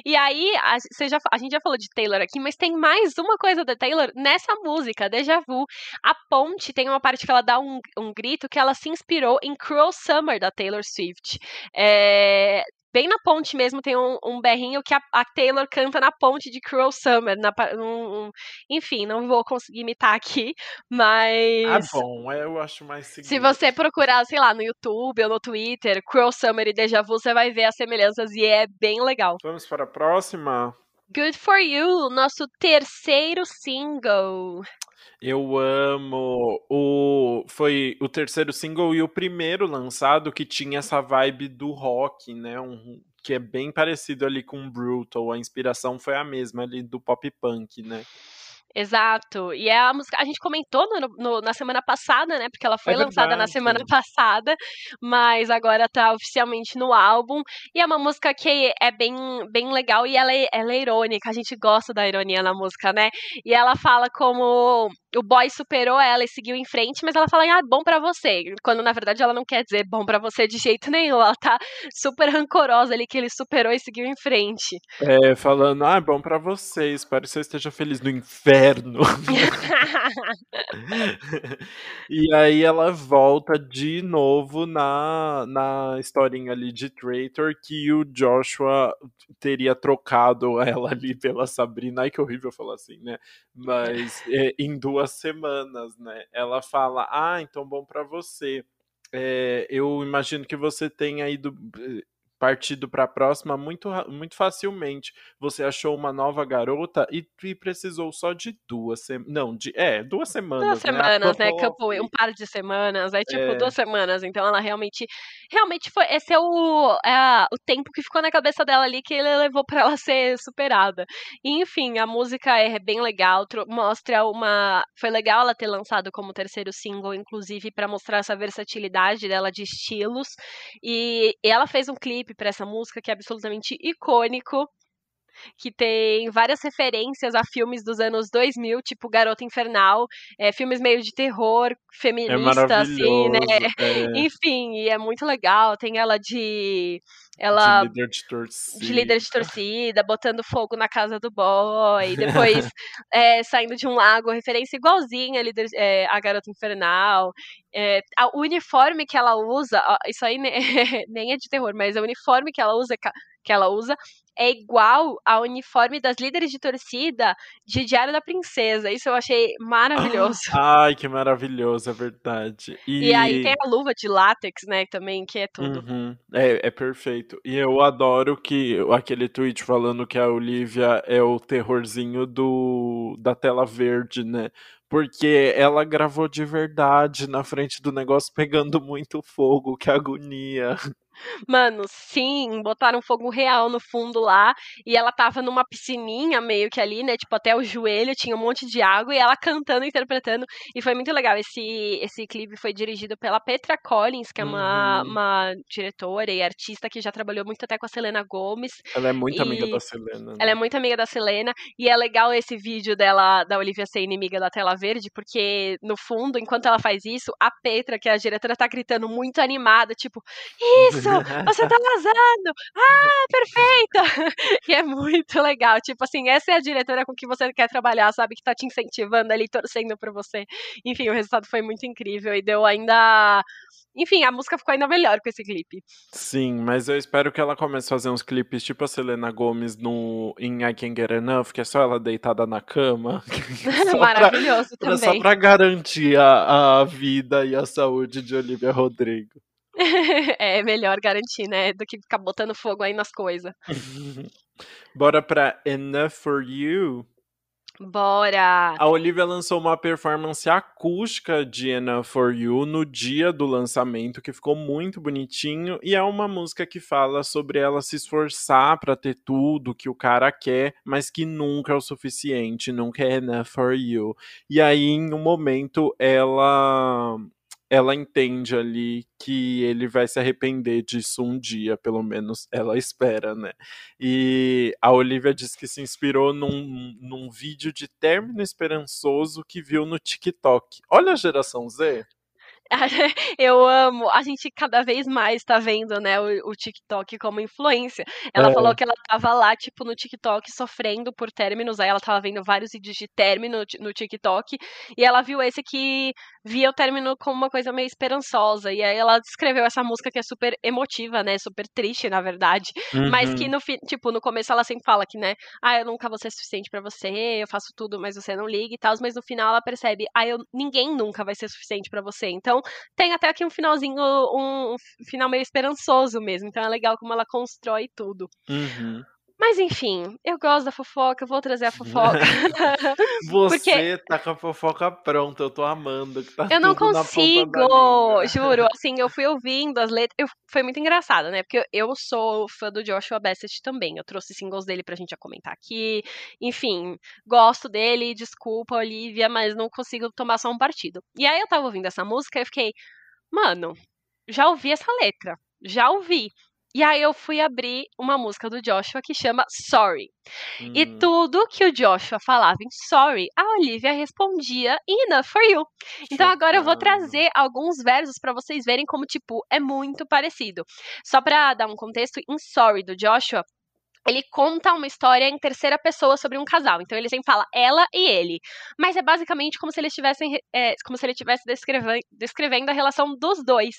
E aí, a, você já, a gente já falou de Taylor aqui, mas tem mais uma coisa da Taylor nessa música, Deja Vu. A ponte tem uma parte que ela dá um, um grito que ela se inspirou em Cruel Summer da Taylor Swift. É, bem na ponte mesmo tem um, um berrinho que a, a Taylor canta na ponte de Cruel Summer. na um- um- enfim, não vou conseguir imitar aqui, Ah, mas. bom, é, eu acho mais Se seguido. você procurar, sei lá, no YouTube ou no Twitter, Cruel Summer e Deja Vu, você vai ver as semelhanças e é bem legal. Vamos para a próxima? Good for You, nosso terceiro single. Eu amo o foi o terceiro single e o primeiro lançado que tinha essa vibe do rock, né? Um, que é bem parecido ali com Brutal. A inspiração foi a mesma ali do pop punk, né? Exato. E é a música. A gente comentou no- no- na semana passada, né? Porque ela foi É lançada na verdade. semana passada, mas agora tá oficialmente no álbum. E é uma música que é bem, bem legal e ela é, ela é irônica. A gente gosta da ironia na música, né? E ela fala como o boy superou ela e seguiu em frente, mas ela fala, ah, bom para você. Quando na verdade ela não quer dizer bom para você de jeito nenhum. Ela tá super rancorosa ali que ele superou e seguiu em frente. É, falando, ah, bom para você, espero que você esteja feliz no inferno. e aí ela volta de novo na, na historinha ali de Traitor que o Joshua teria trocado ela ali pela Sabrina. Ai, que horrível falar assim, né? Mas é, em duas semanas, né? Ela fala, ah, então bom para você. É, eu imagino que você tenha ido eh, partido para a próxima muito, muito facilmente. Você achou uma nova garota e, e precisou só de duas semanas. Não, de, é, duas semanas. Duas né? semanas, né? Campo, um par de semanas. Aí, tipo, é. duas semanas. Então ela realmente. Realmente foi. Esse é o, é o tempo que ficou na cabeça dela ali que ele levou para ela ser superada. E, enfim, a música é bem legal. Mostra uma. Foi legal ela ter lançado como terceiro single, inclusive, para mostrar essa versatilidade dela de estilos. E, e ela fez um clipe clipe para essa música que é absolutamente icônico, que tem várias referências a filmes dos anos 2000, tipo Garota Infernal, é, filmes meio de terror, feminista, é assim, né? É. Enfim, e é muito legal. Tem ela de ela de líder de torcida. de líder de torcida, botando fogo na casa do boy, depois é, saindo de um lago, referência igualzinha a, líder, é, a Garota Infernal. É, a, o uniforme que ela usa, ó, isso aí nem, nem é de terror, mas o uniforme que ela usa, que ela usa é igual ao uniforme das líderes de torcida de Diário da Princesa. Isso eu achei maravilhoso. Ai, que maravilhoso, é verdade. E, e aí tem a luva de látex, né, também, que é tudo. Uhum. É, é perfeito. E eu adoro que aquele tweet falando que a Olivia é o terrorzinho do da tela verde, né? Porque ela gravou de verdade na frente do negócio pegando muito fogo, que agonia. Mano, sim, botaram fogo real no fundo lá. E ela tava numa piscininha meio que ali, né? Tipo, até o joelho, tinha um monte de água. E ela cantando, interpretando. E foi muito legal. Esse, esse clipe foi dirigido pela Petra Collins, que é uma, uhum. uma diretora e artista que já trabalhou muito até com a Selena Gomes. Ela é muito e... amiga da Selena. Né? Ela é muito amiga da Selena. E é legal esse vídeo dela, da Olivia ser inimiga da tela verde, porque no fundo, enquanto ela faz isso, a Petra, que é a diretora, tá gritando muito animada, tipo, isso! Isso! Você tá arrasando! Ah, perfeita! E é muito legal. Tipo assim, essa é a diretora com que você quer trabalhar, sabe? Que tá te incentivando ali, torcendo pra você. Enfim, o resultado foi muito incrível e deu ainda. Enfim, a música ficou ainda melhor com esse clipe. Sim, mas eu espero que ela comece a fazer uns clipes tipo a Selena Gomes no em I Can Get Enough, que é só ela deitada na cama. Maravilhoso pra, também. Só pra garantir a, a vida e a saúde de Olivia Rodrigo. é melhor garantir, né? Do que ficar botando fogo aí nas coisas. Bora pra Enough for You. Bora! A Olivia lançou uma performance acústica de Enough for You no dia do lançamento, que ficou muito bonitinho. E é uma música que fala sobre ela se esforçar para ter tudo que o cara quer, mas que nunca é o suficiente, nunca é enough for you. E aí, em um momento, ela ela entende ali que ele vai se arrepender disso um dia, pelo menos ela espera, né? E a Olivia diz que se inspirou num, num vídeo de término esperançoso que viu no TikTok. Olha a geração Z. eu amo. A gente cada vez mais tá vendo, né, o, o TikTok como influência. Ela é. falou que ela tava lá, tipo, no TikTok sofrendo por términos. Aí ela tava vendo vários vídeos de término no TikTok. E ela viu esse que via o término como uma coisa meio esperançosa. E aí ela descreveu essa música que é super emotiva, né? Super triste, na verdade. Uhum. Mas que uhum. no fim, tipo, no começo ela sempre fala que, né? Ah, eu nunca vou ser suficiente para você, eu faço tudo, mas você não liga e tal. Mas no final ela percebe, ah, eu, ninguém nunca vai ser suficiente para você. Então tem até aqui um finalzinho, um, um, final meio esperançoso mesmo. Então é legal como ela constrói tudo. Uhum. Mas enfim, eu gosto da fofoca, eu vou trazer a fofoca. Você Porque... tá com a fofoca pronta, eu tô amando. Tá eu não consigo, juro. Assim, eu fui ouvindo as letras. Eu, foi muito engraçado, né? Porque eu sou fã do Joshua Bassett também. Eu trouxe singles dele pra gente comentar aqui. Enfim, gosto dele, desculpa, Olivia, mas não consigo tomar só um partido. E aí eu tava ouvindo essa música e eu fiquei, mano, já ouvi essa letra. Já ouvi E aí eu fui abrir uma música do Joshua que chama Sorry. Hum. E tudo que o Joshua falava em Sorry, a Olivia respondia em Enough for You. Então agora eu vou trazer alguns versos pra vocês verem como, tipo, é muito parecido. Só pra dar um contexto, em Sorry do Joshua, ele conta uma história em terceira pessoa sobre um casal. Então ele sempre fala ela e ele. Mas é basicamente como se eles estivessem. É, como se ele estivesse descrevendo, descrevendo a relação dos dois.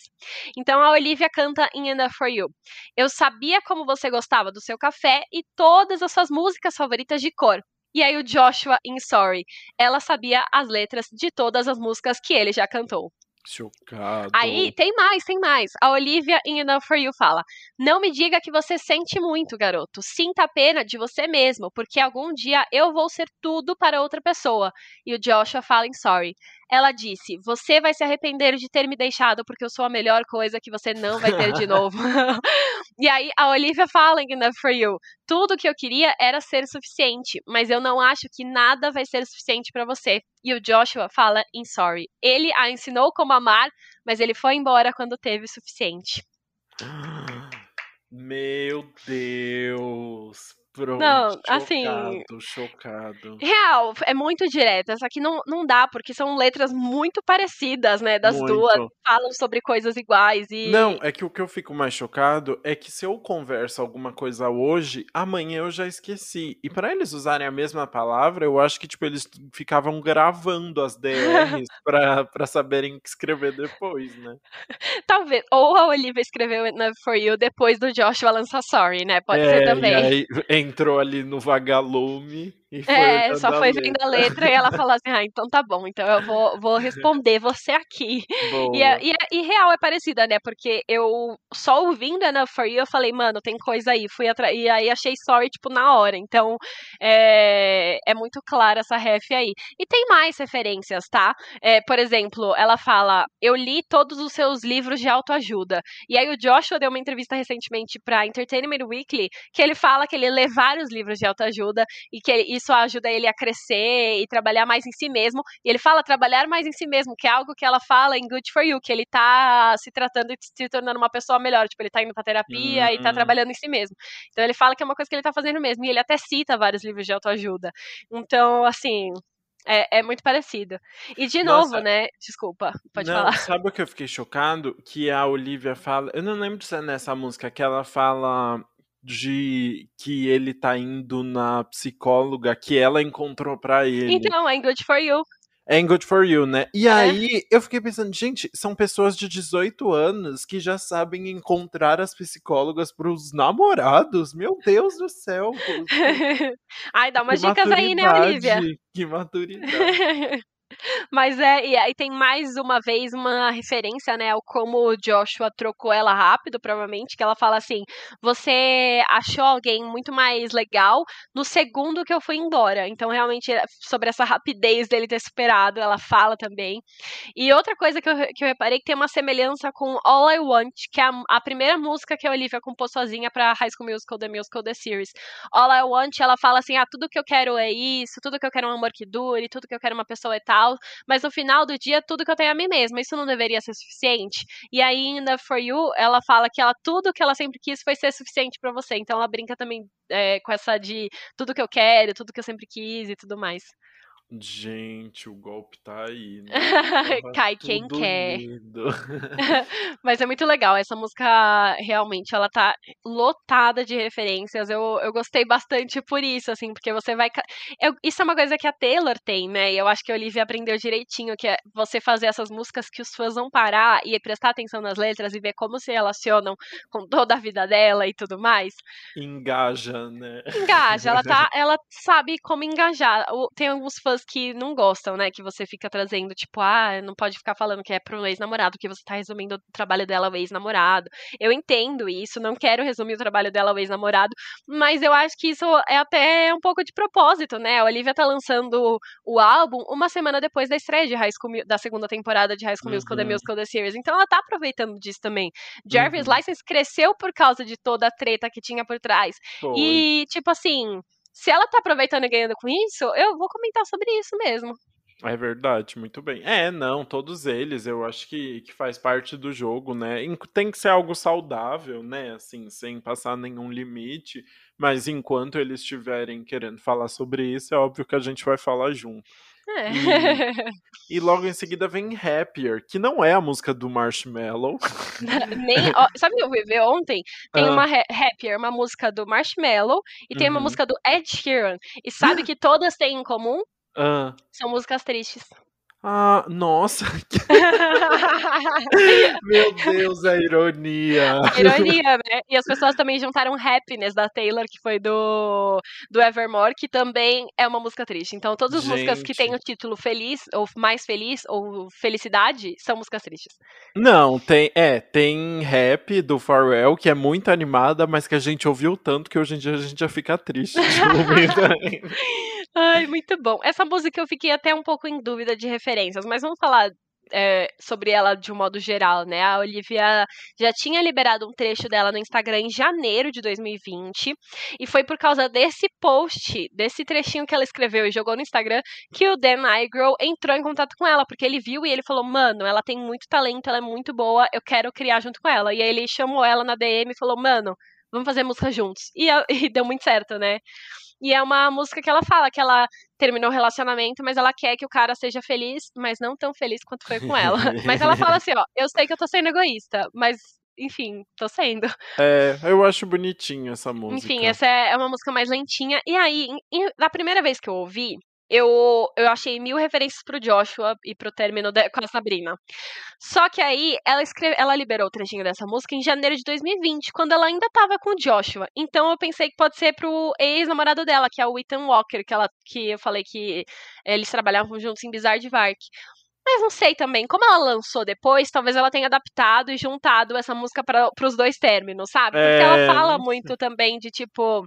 Então a Olivia canta in Enough for You. Eu sabia como você gostava do seu café e todas as suas músicas favoritas de cor. E aí o Joshua em Sorry. Ela sabia as letras de todas as músicas que ele já cantou. Chocado. Aí tem mais, tem mais. A Olivia em Enough for You fala: Não me diga que você sente muito, garoto. Sinta a pena de você mesmo, porque algum dia eu vou ser tudo para outra pessoa. E o Joshua fala em Sorry. Ela disse: Você vai se arrepender de ter me deixado, porque eu sou a melhor coisa que você não vai ter de novo. e aí a Olivia fala em Enough for You: Tudo que eu queria era ser suficiente, mas eu não acho que nada vai ser suficiente para você. E o Joshua fala em Sorry. Ele a ensinou como amar, mas ele foi embora quando teve o suficiente. Meu Deus. Pronto. Não, chocado, assim- Chocado. Real, é muito direta. Essa aqui não, não dá, porque são letras muito parecidas, né? Das Muito. duas. Falam sobre coisas iguais e. Não, é que o que eu fico mais chocado é que se eu converso alguma coisa hoje, amanhã eu já esqueci. E pra eles usarem a mesma palavra, eu acho que tipo eles ficavam gravando as DRs pra, pra saberem escrever depois, né? Talvez. Ou a Olivia escreveu Enough for You depois do Joshua lançar Sorry, né? Pode É, ser E também. aí entrou ali no vagalume É, só foi vendo a letra e ela falou assim: ah, então tá bom, então eu vou, vou responder você aqui. E, é- e, é- e real é parecida, né? Porque eu só ouvindo Enough for You, eu falei, mano, tem coisa aí. Fui atrás. E aí achei sorry, tipo, na hora. Então é, é muito clara essa ref aí. E tem mais referências, tá? É, por exemplo, ela fala: Eu li todos os seus livros de autoajuda. E aí o Joshua deu uma entrevista recentemente pra Entertainment Weekly que ele fala que ele lê vários livros de autoajuda e que ele- isso ajuda ele a crescer e trabalhar mais em si mesmo. E ele fala trabalhar mais em si mesmo, que é algo que ela fala em Good For You, que ele tá se tratando e se tornando uma pessoa melhor. Tipo, ele tá indo pra terapia e tá Hum. trabalhando em si mesmo. Então ele fala que é uma coisa que ele tá fazendo mesmo. E ele até cita vários livros de autoajuda. Então, assim. É, é muito parecido. E de Nossa. novo, né? Desculpa, pode não, falar. Sabe o que eu fiquei chocado? Que a Olivia fala. Eu não lembro se é nessa música que ela fala de que ele tá indo na psicóloga que ela encontrou pra ele. Então, é em Good For You. É Good For You, né? E É. aí eu fiquei pensando, gente, são pessoas de 18 anos que já sabem encontrar as psicólogas pros namorados. Meu Deus do céu. Ai, dá umas dicas aí, né, Olivia? Que maturidade. Mas é, e aí tem mais uma vez uma referência, né, ao como o Joshua trocou ela rápido, provavelmente, que ela fala assim: você achou alguém muito mais legal no segundo que eu fui embora. Então, realmente, é sobre essa rapidez dele ter superado, ela fala também. E outra coisa que eu, que eu reparei que tem uma semelhança com All I Want, que é a, a primeira música que a Olivia compôs sozinha pra High School Musical, The Musical, The Series. All I Want, ela fala assim: ah, tudo que eu quero é isso, tudo que eu quero é um amor que dure, tudo que eu quero é uma pessoa e tal, mas no final do dia, tudo que eu tenho é a mim mesma, isso não deveria ser suficiente? E The For You, ela fala que ela, tudo que ela sempre quis foi ser suficiente pra você, então ela brinca também é, com essa de tudo que eu quero, tudo que eu sempre quis e tudo mais. Gente, o golpe tá aí, né? Cai quem quer. Mas é muito legal. Essa música, realmente, ela tá lotada de referências. Eu, eu gostei bastante por isso, assim, porque você vai. Eu- isso é uma coisa que a Taylor tem, né? E eu acho que a Olivia aprendeu direitinho, que é você fazer essas músicas que os fãs vão parar e prestar atenção nas letras e ver como se relacionam com toda a vida dela e tudo mais. Engaja, né? Engaja, ela tá, ela sabe como engajar. Tem alguns fãs que não gostam, né? Que você fica trazendo, tipo, ah, não pode ficar falando que é pro ex-namorado, que você tá resumindo o trabalho dela ao ex-namorado. Eu entendo isso, não quero resumir o trabalho dela ao ex-namorado, mas eu acho que isso é até um pouco de propósito, né? A Olivia tá lançando o álbum uma semana depois da estreia de High School, da segunda temporada de High School Musical, The Uhum. Musical, The Series. Então ela tá aproveitando disso também. Jarvis Uhum. License cresceu por causa de toda a treta que tinha por trás. Foi. E, tipo assim, se ela tá aproveitando e ganhando com isso, eu vou comentar sobre isso mesmo. É verdade, muito bem. É, não, todos eles, eu acho que, que faz parte do jogo, né? Tem que ser algo saudável, né? Assim, sem passar nenhum limite. Mas enquanto eles estiverem querendo falar sobre isso, é óbvio que a gente vai falar junto. É. E, e logo em seguida vem Happier, que não é a música do Marshmallow. Nem, ó, sabe o que eu fui ver ontem? Tem Ah. uma ha- Happier, uma música do Marshmallow e tem uma Uhum. música do Ed Sheeran. E sabe que todas têm em comum? Ah, São músicas tristes. Ah, nossa, meu Deus, a ironia. Ironia, né? E as pessoas também juntaram Happiness da Taylor, que foi do, do Evermore, que também é uma música triste. Então, todas as músicas que Gente. têm o título Feliz, ou Mais Feliz, ou Felicidade, são músicas tristes. Não, tem, é, tem rap do Pharrell, que é muito animada, mas que a gente ouviu tanto que hoje em dia a gente já fica triste de ouvir também. Ai, muito bom. Essa música eu fiquei até um pouco em dúvida de referências, mas vamos falar é, sobre ela de um modo geral, né? A Olivia já tinha liberado um trecho dela no Instagram em janeiro de 2020, e foi por causa desse post, desse trechinho que ela escreveu e jogou no Instagram, que o Dan Igro entrou em contato com ela, porque ele viu e ele falou: Mano, ela tem muito talento, ela é muito boa, eu quero criar junto com ela. E aí ele chamou ela na DM e falou: Mano, vamos fazer música juntos. E, e deu muito certo, né? E é uma música que ela fala que ela terminou o relacionamento, mas ela quer que o cara seja feliz, mas não tão feliz quanto foi com ela. mas ela fala assim, ó, eu sei que eu tô sendo egoísta, mas enfim, tô sendo. É, eu acho bonitinho essa música. Enfim, essa é é uma música mais lentinha. E aí, em- em- na primeira vez que eu ouvi, eu, eu achei mil referências pro Joshua e pro término de- com a Sabrina. Só que aí, ela, escreve, ela liberou o trechinho dessa música em janeiro de 2020, quando ela ainda tava com o Joshua. Então eu pensei que pode ser pro ex-namorado dela, que é o Ethan Walker, que, ela, que eu falei que eles trabalhavam juntos em Bizarre Vark. Mas não sei também, como ela lançou depois, talvez ela tenha adaptado e juntado essa música para os dois términos, sabe? Porque É, ela fala muito também de tipo.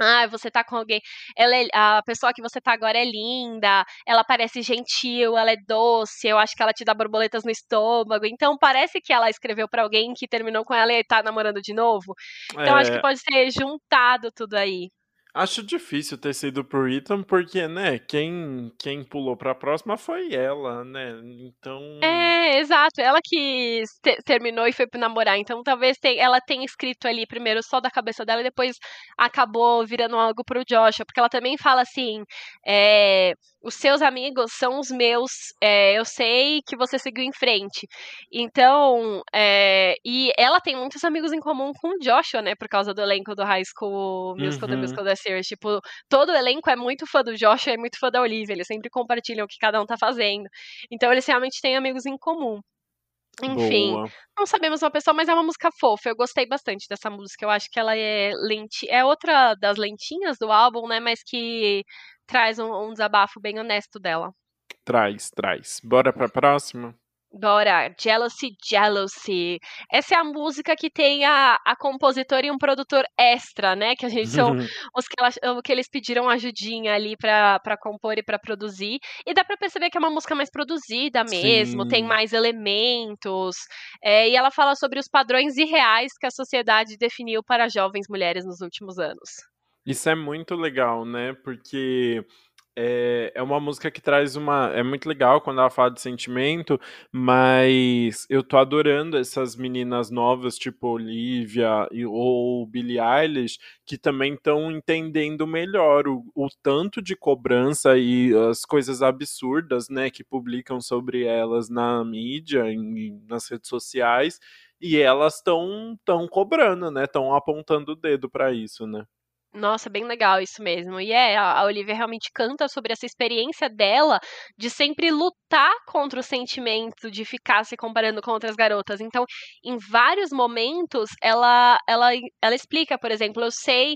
Ah, você tá com alguém. Ela é- a pessoa que você tá agora é linda, ela parece gentil, ela é doce, eu acho que ela te dá borboletas no estômago. Então parece que ela escreveu pra alguém que terminou com ela e tá namorando de novo. Então acho É, que pode ter juntado tudo aí. Acho difícil ter sido pro Ethan, porque, né, quem, quem pulou pra próxima foi ela, né? Então. É, exato. Ela que te- terminou e foi pro namorar. Então talvez te- ela tenha escrito ali primeiro só da cabeça dela e depois acabou virando algo pro Joshua. Porque ela também fala assim: é, os seus amigos são os meus, é, eu sei que você seguiu em frente. Então, é, e ela tem muitos amigos em comum com o Joshua, né? Por causa do elenco do High School Musical, The Uhum. Musical da Series. Tipo, todo o elenco é muito fã do Joshua e muito fã da Olivia. Eles sempre compartilham o que cada um tá fazendo. Então eles realmente têm amigos em comum. Enfim, Boa. não sabemos uma pessoa, mas é uma música fofa. Eu gostei bastante dessa música. Eu acho que ela é lenti... é outra das lentinhas do álbum, né? Mas que traz um, um desabafo bem honesto dela. Traz, traz. Bora pra próxima? Bora, Jealousy, Jealousy. Essa é a música que tem a, a compositora e um produtor extra, né? Que a gente são os que, ela- que eles pediram ajudinha ali pra, pra compor e pra produzir. E dá pra perceber que é uma música mais produzida mesmo, tem Sim. mais elementos. É, e ela fala sobre os padrões irreais que a sociedade definiu para jovens mulheres nos últimos anos. Isso é muito legal, né? Porque é, é uma música que traz uma. É muito legal quando ela fala de sentimento, mas eu tô adorando essas meninas novas, tipo Olivia e, ou Billie Eilish, que também estão entendendo melhor o, o tanto de cobrança e as coisas absurdas, né, que publicam sobre elas na mídia, em- nas redes sociais. E elas estão tão cobrando, né? Estão apontando o dedo pra isso, né? Nossa, bem legal isso mesmo. E é, a Olivia realmente canta sobre essa experiência dela de sempre lutar contra o sentimento de ficar se comparando com outras garotas. Então, em vários momentos, ela, ela, ela explica, por exemplo, eu sei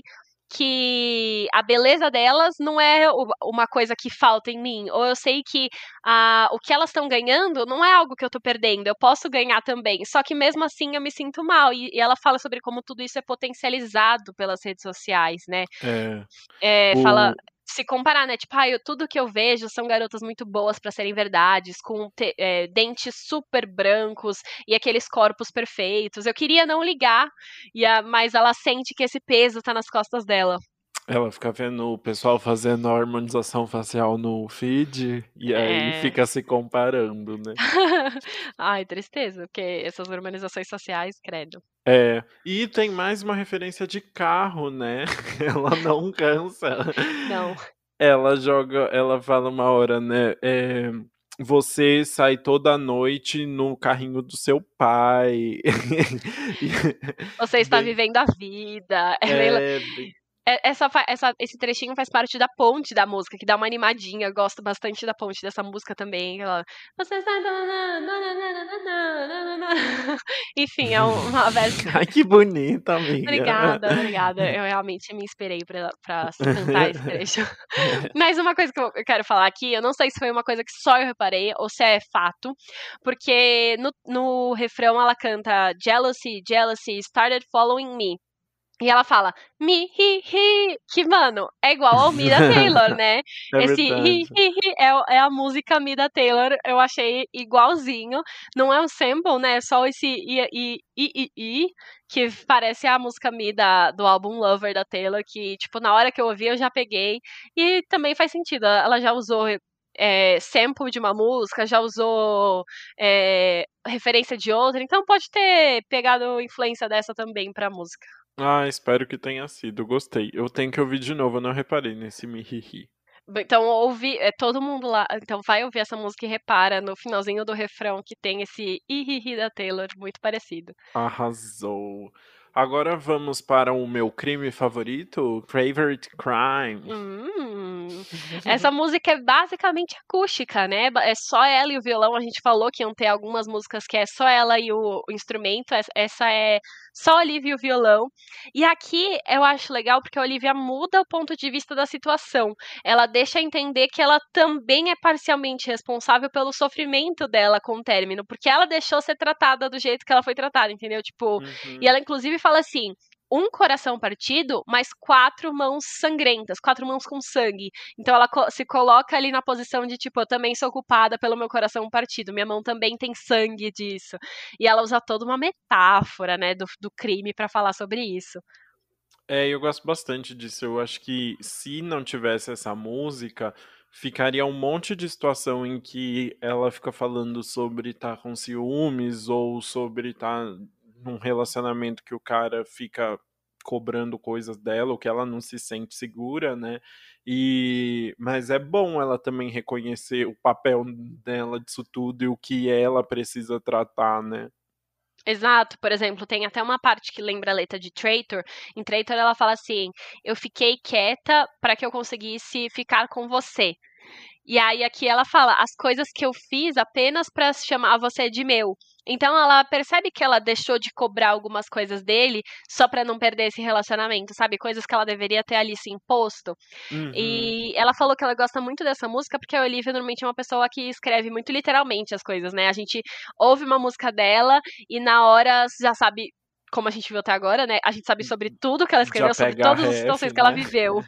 que a beleza delas não é uma coisa que falta em mim, ou eu sei que ah, o que elas estão ganhando não é algo que eu tô perdendo, eu posso ganhar também, só que mesmo assim eu me sinto mal, e, e ela fala sobre como tudo isso é potencializado pelas redes sociais, né, É. é, O- fala se comparar, né? Tipo, ah, eu, tudo que eu vejo são garotas muito boas pra serem verdades, com te- é, dentes super brancos e aqueles corpos perfeitos. Eu queria não ligar, e a- mas ela sente que esse peso tá nas costas dela. Ela fica vendo o pessoal fazendo a harmonização facial no feed e aí É. fica se comparando, né? Ai, tristeza, porque essas harmonizações sociais, credo. É, e tem mais uma referência de carro, né? Ela não cansa. Não. Ela joga, ela fala uma hora, né? É, você sai toda noite no carrinho do seu pai. Você está vivendo a vida. É É, bem- É- Essa, essa- esse trechinho faz parte da ponte da música, que dá uma animadinha. Eu gosto bastante da ponte dessa música também. Ela... Enfim, é um- uma versão. Ai, que bonita, amiga. Obrigada, obrigada. Eu realmente me inspirei pra, pra cantar esse trecho. Mas uma coisa que eu eu quero falar aqui, eu não sei se foi uma coisa que só eu reparei ou se é fato, porque no, no refrão ela canta Jealousy, Jealousy started following me. E ela fala, me, hi, hi, que, mano, é igual ao Me da Taylor, né? É Esse hi, hi, hi é, é a música Me da Taylor, eu achei igualzinho. Não é um sample, né? É só esse i, i, i, i, i, que parece a música Me da, do álbum Lover da Taylor, que, tipo, na hora que eu ouvi eu já peguei. E também faz sentido, ela já usou é, sample de uma música, já usou é, referência de outra, então pode ter pegado influência dessa também pra música. Ah, espero que tenha sido. Gostei. Eu tenho que ouvir de novo, eu não reparei nesse mihihi. Então ouve, é, todo mundo lá, então vai ouvir essa música e repara no finalzinho do refrão que tem esse ihihi da Taylor muito parecido. Arrasou. Agora vamos para o meu crime favorito, Favorite Crime. Hum, essa música é basicamente acústica, né? É só ela e o violão. A gente falou que iam ter algumas músicas que é só ela e o, instrumento. Es- Essa é só a Olivia e o violão. E aqui eu acho legal porque a Olivia muda o ponto de vista da situação. Ela deixa entender que ela também é parcialmente responsável pelo sofrimento dela com o término, porque ela deixou ser tratada do jeito que ela foi tratada, entendeu? Tipo, Uhum. e ela, inclusive, fala assim: um coração partido, mas quatro mãos sangrentas, quatro mãos com sangue. Então ela co- se coloca ali na posição de tipo, eu também sou culpada pelo meu coração partido, minha mão também tem sangue disso. E ela usa toda uma metáfora, né, do, do crime pra falar sobre isso. É, eu gosto bastante disso. Eu acho que se não tivesse essa música, ficaria um monte de situação em que ela fica falando sobre estar com ciúmes ou sobre estar num relacionamento que o cara fica cobrando coisas dela, ou que ela não se sente segura, né? E mas é bom ela também reconhecer o papel dela disso tudo e o que ela precisa tratar, né? Exato, por exemplo, tem até uma parte que lembra a letra de Traitor. Em Traitor ela fala assim: "Eu fiquei quieta para que eu conseguisse ficar com você". E aí aqui ela fala as coisas que eu fiz apenas para chamar você de meu. Então ela percebe que ela deixou de cobrar algumas coisas dele só para não perder esse relacionamento, sabe? Coisas que ela deveria ter ali se imposto. Uhum. E ela falou que ela gosta muito dessa música porque a Olivia normalmente é uma pessoa que escreve muito literalmente as coisas, né? A gente ouve uma música dela e na hora já sabe, como a gente viu até agora, né? A gente sabe sobre tudo que ela escreveu, sobre todas as situações que ela né? viveu.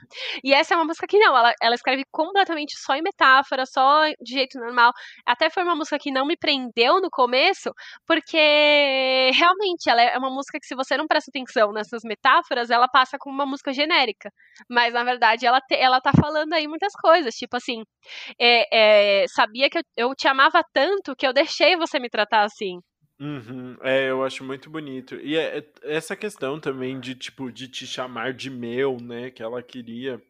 E essa é uma música que não, ela, ela escreve completamente só em metáfora, só de jeito normal. Até foi uma música que não me prendeu no começo, porque realmente ela é uma música que, se você não presta atenção nessas metáforas, ela passa como uma música genérica. Mas na verdade ela, te, ela tá falando aí muitas coisas, tipo assim, é, é, sabia que eu, eu te amava tanto que eu deixei você me tratar assim. Uhum, É, eu acho muito bonito. E é- é- essa questão também de, tipo, de te chamar de meu, né? Que ela queria,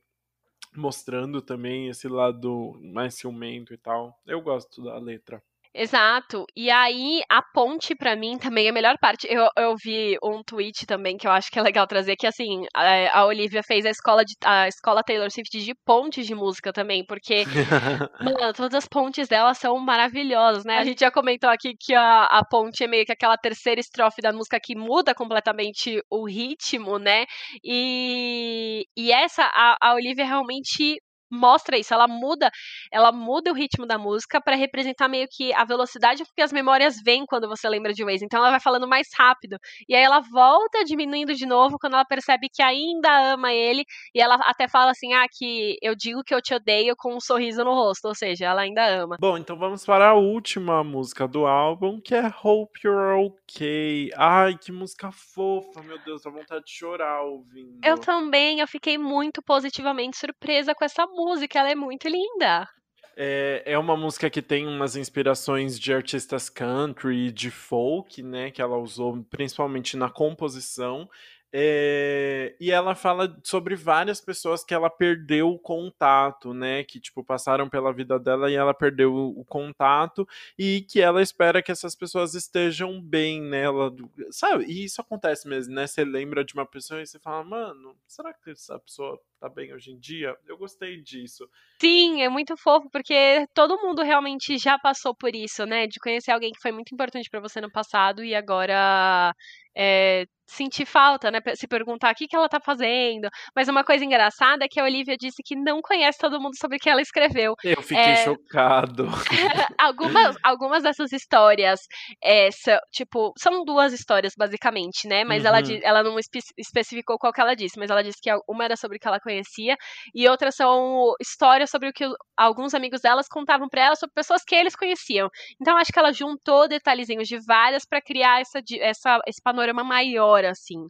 mostrando também esse lado mais ciumento e tal. Eu gosto da letra. Exato. E aí, a ponte, pra mim, também é a melhor parte. Eu, eu vi um tweet também que eu acho que é legal trazer, que assim, a, a Olivia fez a escola, de, a escola Taylor Swift de pontes de música também, porque, mano, todas as pontes dela são maravilhosas, né? A gente já comentou aqui que a, a ponte é meio que aquela terceira estrofe da música que muda completamente o ritmo, né? E, e essa, a, a Olivia realmente mostra isso, ela muda, ela muda o ritmo da música para representar meio que a velocidade que as memórias vêm quando você lembra de Waze. Então ela vai falando mais rápido. E aí ela volta diminuindo de novo quando ela percebe que ainda ama ele. E ela até fala assim: ah, que eu digo que eu te odeio com um sorriso no rosto. Ou seja, ela ainda ama. Bom, então vamos para a última música do álbum, que é Hope You're Okay. Ai, que música fofa, meu Deus, dá vontade de chorar ouvindo. Eu também, eu fiquei muito positivamente surpresa com essa música, ela é muito linda. É, é uma música que tem umas inspirações de artistas country, de folk, né? Que ela usou principalmente na composição. É, e ela fala sobre várias pessoas que ela perdeu o contato, né? Que, tipo, passaram pela vida dela e ela perdeu o contato e que ela espera que essas pessoas estejam bem, né? Ela, sabe? E isso acontece mesmo, né? Você lembra de uma pessoa e você fala, mano, será que essa pessoa tá bem hoje em dia? Eu gostei disso. Sim, é muito fofo, porque todo mundo realmente já passou por isso, né? De conhecer alguém que foi muito importante para você no passado e agora é, sentir falta, né? Se perguntar o que, que ela tá fazendo. Mas uma coisa engraçada é que a Olivia disse que não conhece todo mundo sobre o que ela escreveu. Eu fiquei é... chocado. algumas, algumas dessas histórias, é, são, tipo, são duas histórias, basicamente, né? Mas uhum. ela, ela não espe especificou qual que ela disse, mas ela disse que uma era sobre o que ela conhecia e outras são histórias sobre o que alguns amigos delas contavam para ela sobre pessoas que eles conheciam. Então acho que ela juntou detalhezinhos de várias para criar essa, essa, esse panorama maior, assim.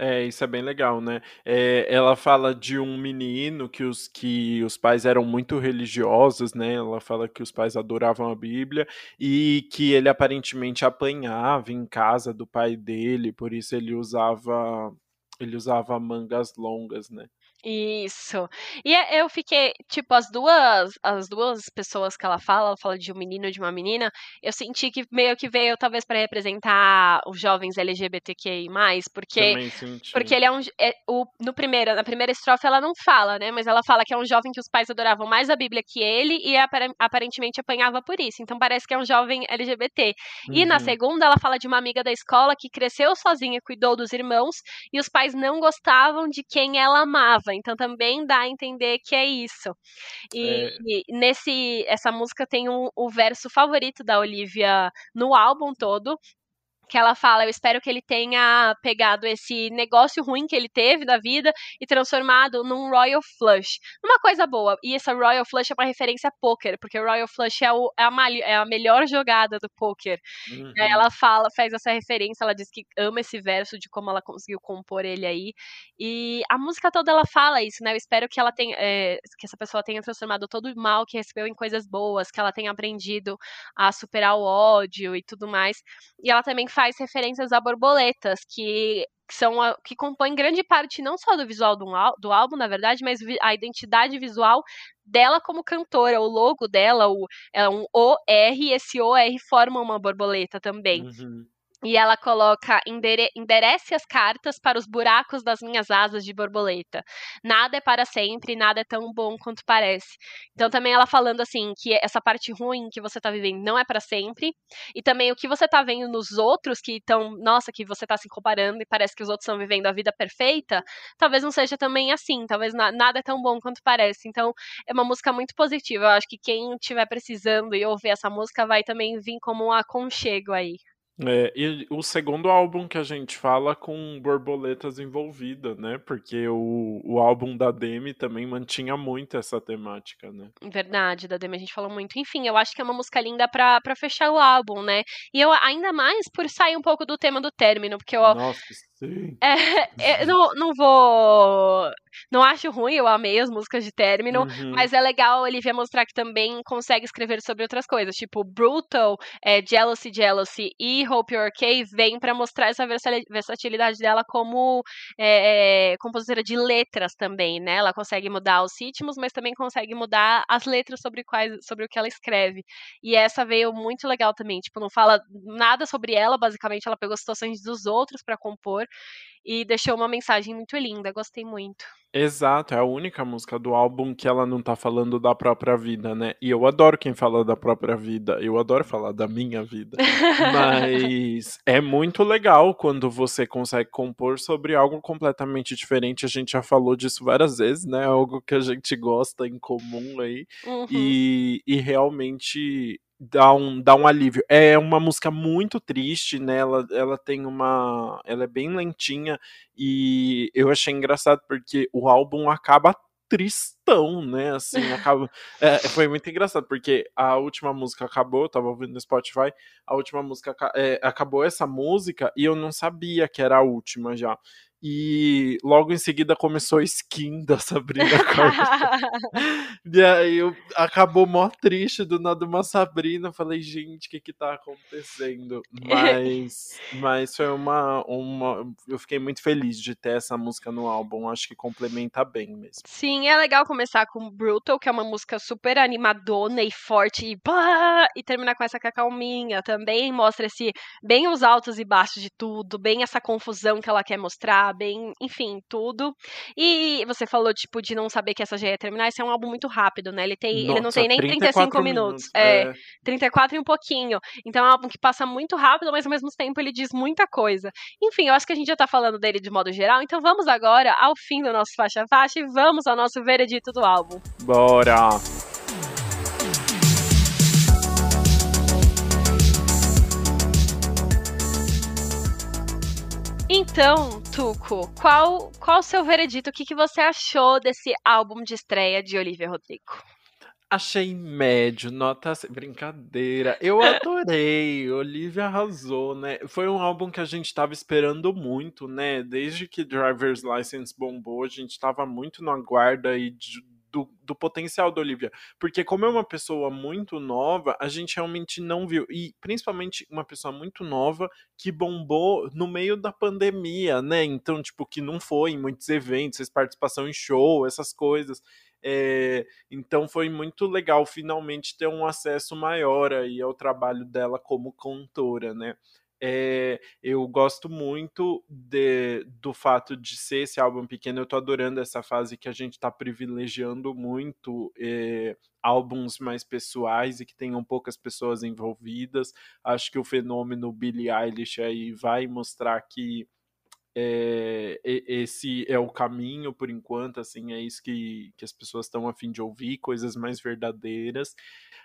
É, isso é bem legal, né? É, ela fala de um menino que os, que os pais eram muito religiosos, né? Ela fala que os pais adoravam a Bíblia e que ele aparentemente apanhava em casa do pai dele, por isso ele usava ele usava mangas longas, né? Isso. E é, eu fiquei, tipo, as duas, as duas pessoas que ela fala, ela fala de um menino e de uma menina, eu senti que meio que veio talvez para representar os jovens LGBTQI+, porque porque ele é um é, o, no primeiro, na primeira estrofe ela não fala, né, mas ela fala que é um jovem que os pais adoravam mais a Bíblia que ele e aparentemente apanhava por isso. Então parece que é um jovem LGBT. E na uhum. segunda ela fala de uma amiga da escola que cresceu sozinha, cuidou dos irmãos e os pais não gostavam de quem ela amava. Então também dá a entender que é isso. E, é... e nesse essa música tem um, o verso favorito da Olivia no álbum todo, que ela fala, eu espero que ele tenha pegado esse negócio ruim que ele teve da vida e transformado num Royal Flush, numa coisa boa. E essa Royal Flush é uma referência a poker, porque o Royal Flush é, o, é, a, é a, melhor jogada do poker. Uhum. Ela fala, faz essa referência, ela diz que ama esse verso de como ela conseguiu compor ele aí. E a música toda ela fala isso, né? Eu espero que ela tenha, é, que essa pessoa tenha transformado todo o mal que recebeu em coisas boas, que ela tenha aprendido a superar o ódio e tudo mais. E ela também faz referências a borboletas, que são a, que compõem grande parte não só do visual do, do álbum, na verdade, mas a identidade visual dela como cantora, o logo dela, o, é um OR, e esse OR forma uma borboleta também. Uhum. E ela coloca: endere enderece as cartas para os buracos das minhas asas de borboleta. Nada é para sempre, nada é tão bom quanto parece. Então, também ela falando assim: que essa parte ruim que você tá vivendo não é para sempre. E também o que você tá vendo nos outros, que estão, nossa, que você tá se comparando e parece que os outros estão vivendo a vida perfeita, talvez não seja também assim. Talvez na nada é tão bom quanto parece. Então, é uma música muito positiva. Eu acho que quem estiver precisando e ouvir essa música vai também vir como um aconchego aí. É, e o segundo álbum que a gente fala com borboletas envolvidas, né? Porque o, o álbum da Demi também mantinha muito essa temática, né? Verdade, da Demi a gente falou muito. Enfim, eu acho que é uma música linda pra, pra fechar o álbum, né? E eu ainda mais por sair um pouco do tema do término, porque eu. Nossa, sim. É, é, não, não vou. Não acho ruim, eu amei as músicas de término, uhum. mas é legal a Olivia mostrar que também consegue escrever sobre outras coisas, tipo Brutal, é, Jealousy, Jealousy e Hope You're Okay vem para mostrar essa versatilidade dela como é, é, compositora de letras também, né? Ela consegue mudar os ritmos, mas também consegue mudar as letras sobre, quais, sobre o que ela escreve. E essa veio muito legal também, tipo, não fala nada sobre ela, basicamente ela pegou situações dos outros para compor e deixou uma mensagem muito linda, gostei muito. Exato, é a única música do álbum que ela não tá falando da própria vida, né. E eu adoro quem fala da própria vida, eu adoro falar da minha vida. Mas é muito legal quando você consegue compor sobre algo completamente diferente, a gente já falou disso várias vezes, né, algo que a gente gosta em comum aí, Uhum. e e realmente dá um dá um alívio. É uma música muito triste, né, ela ela tem uma ela é bem lentinha, e eu achei engraçado porque o álbum acaba tristão, né, assim, acaba eh, foi muito engraçado, porque a última música acabou, eu estava ouvindo no Spotify, a última música eh, acabou essa música e eu não sabia que era a última já. E logo em seguida começou Skin da Sabrina Carpenter. E aí eu acabou mó triste, do nada uma Sabrina, falei: "Gente, que que tá acontecendo?". Mas mas foi uma uma eu fiquei muito feliz de ter essa música no álbum, acho que complementa bem mesmo. Sim, é legal começar com Brutal, que é uma música super animadona e forte e "Bah!", e terminar com essa é calminha, também mostra esse bem os altos e baixos de tudo, bem essa confusão que ela quer mostrar, bem enfim, tudo. E você falou, tipo, de não saber que essa já ia terminar, esse é um álbum muito rápido, né, ele tem ele não Nossa, tem nem 35 34 minutos. minutos, É, é. 34 e um pouquinho. Então é um álbum que passa muito rápido, mas ao mesmo tempo ele diz muita coisa. Enfim, eu acho que a gente já tá falando dele de modo geral, então vamos agora ao fim do nosso faixa a faixa e vamos ao nosso veredito do álbum. Bora. Então, Tuco, qual qual o seu veredito, o que que você achou desse álbum de estreia de Olivia Rodrigo? Achei médio, nota brincadeira, eu adorei, Olivia arrasou, né. Foi um álbum que a gente estava esperando muito, né, desde que Driver's License bombou, a gente estava muito no aguardo aí de do do potencial da Olivia, porque como é uma pessoa muito nova, a gente realmente não viu, e principalmente uma pessoa muito nova que bombou no meio da pandemia, né, então tipo, que não foi em muitos eventos, fez participação em show, essas coisas. Eh, então foi muito legal finalmente ter um acesso maior aí ao trabalho dela como cantora, né. Eh, eu gosto muito de do fato de ser esse álbum pequeno, eu tô adorando essa fase que a gente tá privilegiando muito, eh, álbuns mais pessoais e que tenham poucas pessoas envolvidas. Acho que o fenômeno Billie Eilish aí vai mostrar que, e esse é o caminho por enquanto, assim, é isso que que as pessoas estão a fim de ouvir, coisas mais verdadeiras.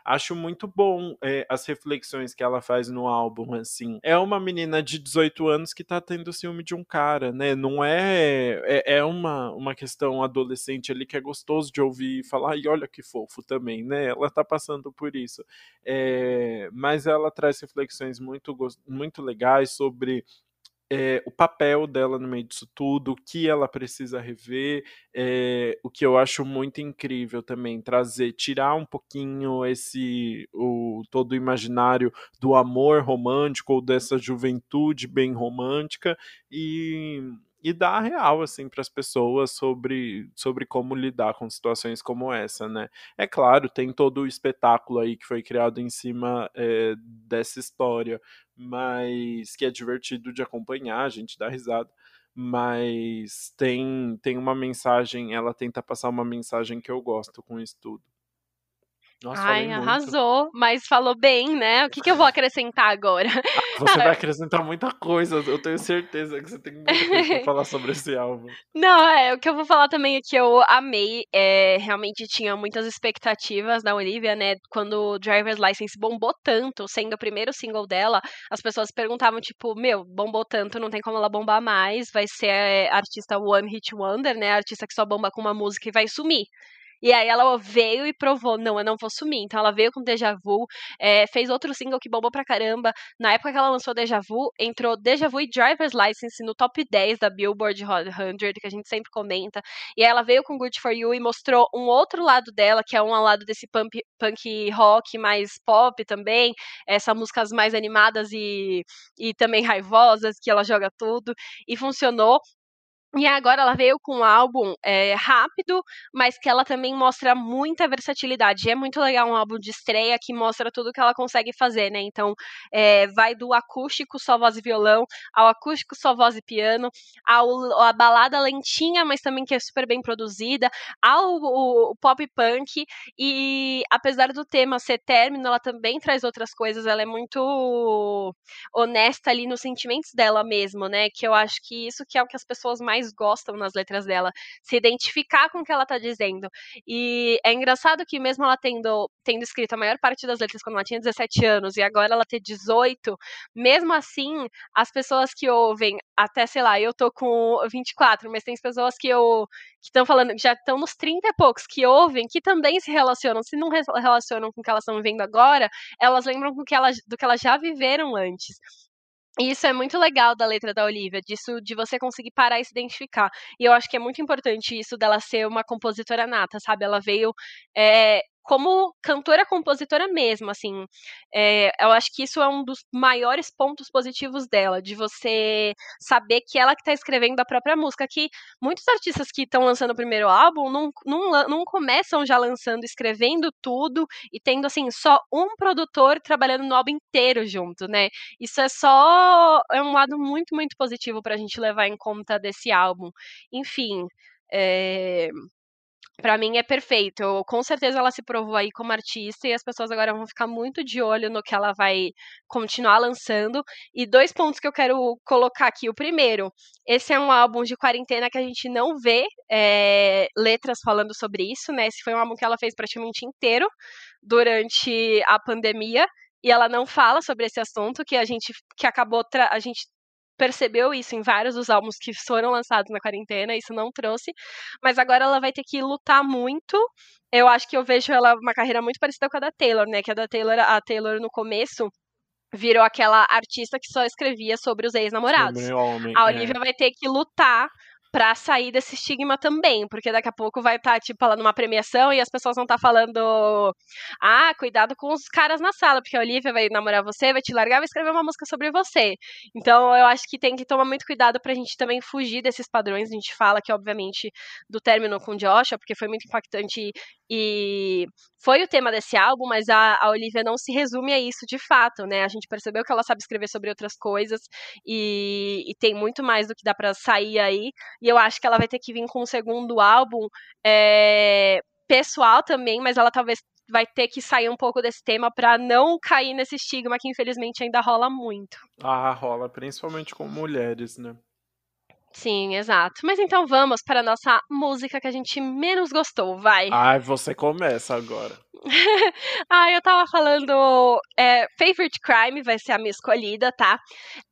Acho muito bom, eh, as reflexões que ela faz no álbum, assim. É uma menina de 18 anos que tá tendo ciúme de um cara, né, não é é é uma uma questão adolescente ali que é gostoso de ouvir e falar: "Ai, olha que fofo também", né, ela tá passando por isso. Eh, mas ela traz reflexões muito muito legais sobre, eh, o papel dela no meio disso tudo, o que ela precisa rever, eh, o que eu acho muito incrível também, trazer tirar um pouquinho esse o todo o imaginário do amor romântico ou dessa juventude bem romântica, e e dar a real, assim, para as pessoas sobre sobre como lidar com situações como essa, né. É claro, tem todo o espetáculo aí que foi criado em cima, eh, dessa história, mas que é divertido de acompanhar, a gente dá risada, mas tem tem uma mensagem ela tenta passar uma mensagem que eu gosto com isso tudo. Nossa, Ai, arrasou, mas falou bem, né. O que que eu vou acrescentar agora? Ah, você vai acrescentar muita coisa, eu tenho certeza que você tem muita coisa pra falar sobre esse álbum. Não, é, o que eu vou falar também é que eu amei, eh, realmente tinha muitas expectativas da Olivia, né, quando Driver's License bombou tanto, sendo o primeiro single dela, as pessoas perguntavam tipo: "Meu, bombou tanto, não tem como ela bombar mais, vai ser artista one hit wonder, né, artista que só bomba com uma música e vai sumir". E aí ela veio e provou: "Não, eu não vou sumir", então ela veio com Deja Vu, eh, fez outro single que bombou pra caramba, na época que ela lançou Deja Vu, entrou Deja Vu e Driver's License no top 10 da Billboard Hot 100, que a gente sempre comenta, e aí ela veio com Good For You e mostrou um outro lado dela, que é um lado desse pump punk rock mais pop também, essa músicas mais animadas e e também raivosas, que ela joga tudo, e funcionou. E agora ela veio com um álbum é, rápido, mas que ela também mostra muita versatilidade. E é muito legal um álbum de estreia que mostra tudo que ela consegue fazer, né? Então, é, vai do acústico só voz e violão, ao acústico só voz e piano, ao a balada lentinha, mas também que é super bem produzida, ao o, o pop punk. E apesar do tema ser término, ela também traz outras coisas. Ela é muito honesta ali nos sentimentos dela mesmo, né? Que eu acho que isso que é o que as pessoas mais mais gostam nas letras dela, se identificar com o que ela tá dizendo. E é engraçado que mesmo ela tendo, tendo escrito a maior parte das letras quando ela tinha 17 anos e agora ela ter 18, mesmo assim, as pessoas que ouvem, até sei lá, eu tô com 24, mas tem pessoas que eu que estão falando, já estão nos 30 e poucos, que ouvem, que também se relacionam, se não relacionam com o que elas estão vivendo agora, elas lembram do que elas, do que elas já viveram antes. E isso é muito legal da letra da Olivia, disso de você conseguir parar e se identificar. E eu acho que é muito importante isso dela ser uma compositora nata, sabe? Ela veio é, como cantora compositora mesmo, assim, é, eu acho que isso é um dos maiores pontos positivos dela, de você saber que ela que tá escrevendo a própria música, que muitos artistas que estão lançando o primeiro álbum não, não, não começam já lançando, escrevendo tudo e tendo, assim, só um produtor trabalhando no álbum inteiro junto, né? Isso é só, é um lado muito, muito positivo pra gente levar em conta desse álbum. Enfim, é, para mim é perfeito. Eu, com certeza ela se provou aí como artista e as pessoas agora vão ficar muito de olho no que ela vai continuar lançando. E dois pontos que eu quero colocar aqui. O primeiro, esse é um álbum de quarentena que a gente não vê é, letras falando sobre isso, né? Esse foi um álbum que ela fez praticamente inteiro durante a pandemia e ela não fala sobre esse assunto que a gente que acabou a gente percebeu isso em vários dos álbuns que foram lançados na quarentena, isso não trouxe, mas agora ela vai ter que lutar muito. Eu acho que eu vejo ela uma carreira muito parecida com a da Taylor, né? Que a da Taylor, a Taylor no começo virou aquela artista que só escrevia sobre os ex-namorados. A Olivia é. vai ter que lutar pra sair desse estigma também, porque daqui a pouco vai estar, tá, tipo, lá numa premiação e as pessoas vão estar tá falando, ah, cuidado com os caras na sala, porque a Olivia vai namorar você, vai te largar, vai escrever uma música sobre você. Então, eu acho que tem que tomar muito cuidado pra gente também fugir desses padrões. A gente fala que, obviamente, do término com Joshua, porque foi muito impactante e foi o tema desse álbum, mas a, a Olivia não se resume a isso de fato, né? A gente percebeu que ela sabe escrever sobre outras coisas e, e tem muito mais do que dá para sair aí. E eu acho que ela vai ter que vir com um segundo álbum é, pessoal também, mas ela talvez vai ter que sair um pouco desse tema para não cair nesse estigma que infelizmente ainda rola muito. Ah, rola, principalmente com mulheres, né? Sim, exato. Mas então vamos para a nossa música que a gente menos gostou, vai. Ai, você começa agora. ah, eu tava falando. É, Favorite Crime vai ser a minha escolhida, tá?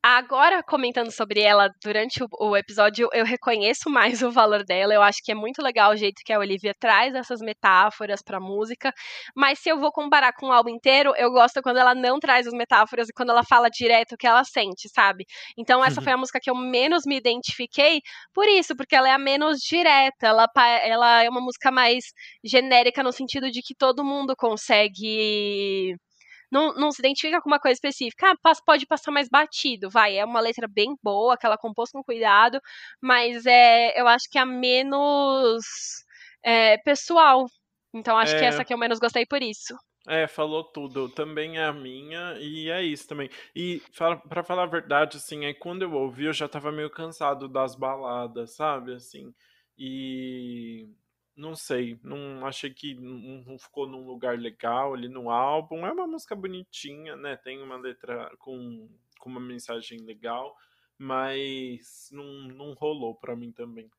Agora, comentando sobre ela durante o, o, episódio, eu reconheço mais o valor dela. Eu acho que é muito legal o jeito que a Olivia traz essas metáforas pra música. Mas se eu vou comparar com o álbum inteiro, eu gosto quando ela não traz as metáforas e quando ela fala direto o que ela sente, sabe? Então, essa foi a música que eu menos me identifiquei por isso, porque ela é a menos direta. Ela, ela é uma música mais genérica no sentido de que todo mundo mundo consegue. Não, não se identifica com uma coisa específica. Ah, pode passar mais batido, vai. É uma letra bem boa, que ela compôs com cuidado, mas é, eu acho que é a menos é, pessoal. Então acho é... que essa que eu menos gostei por isso. É, falou tudo. Também é a minha, e é isso também. E para falar a verdade, assim, é quando eu ouvi, eu já tava meio cansado das baladas, sabe? Assim. E não sei, não achei que não, ficou num lugar legal ali no álbum. É uma música bonitinha, né? Tem uma letra com, com uma mensagem legal, mas não, não rolou para mim também.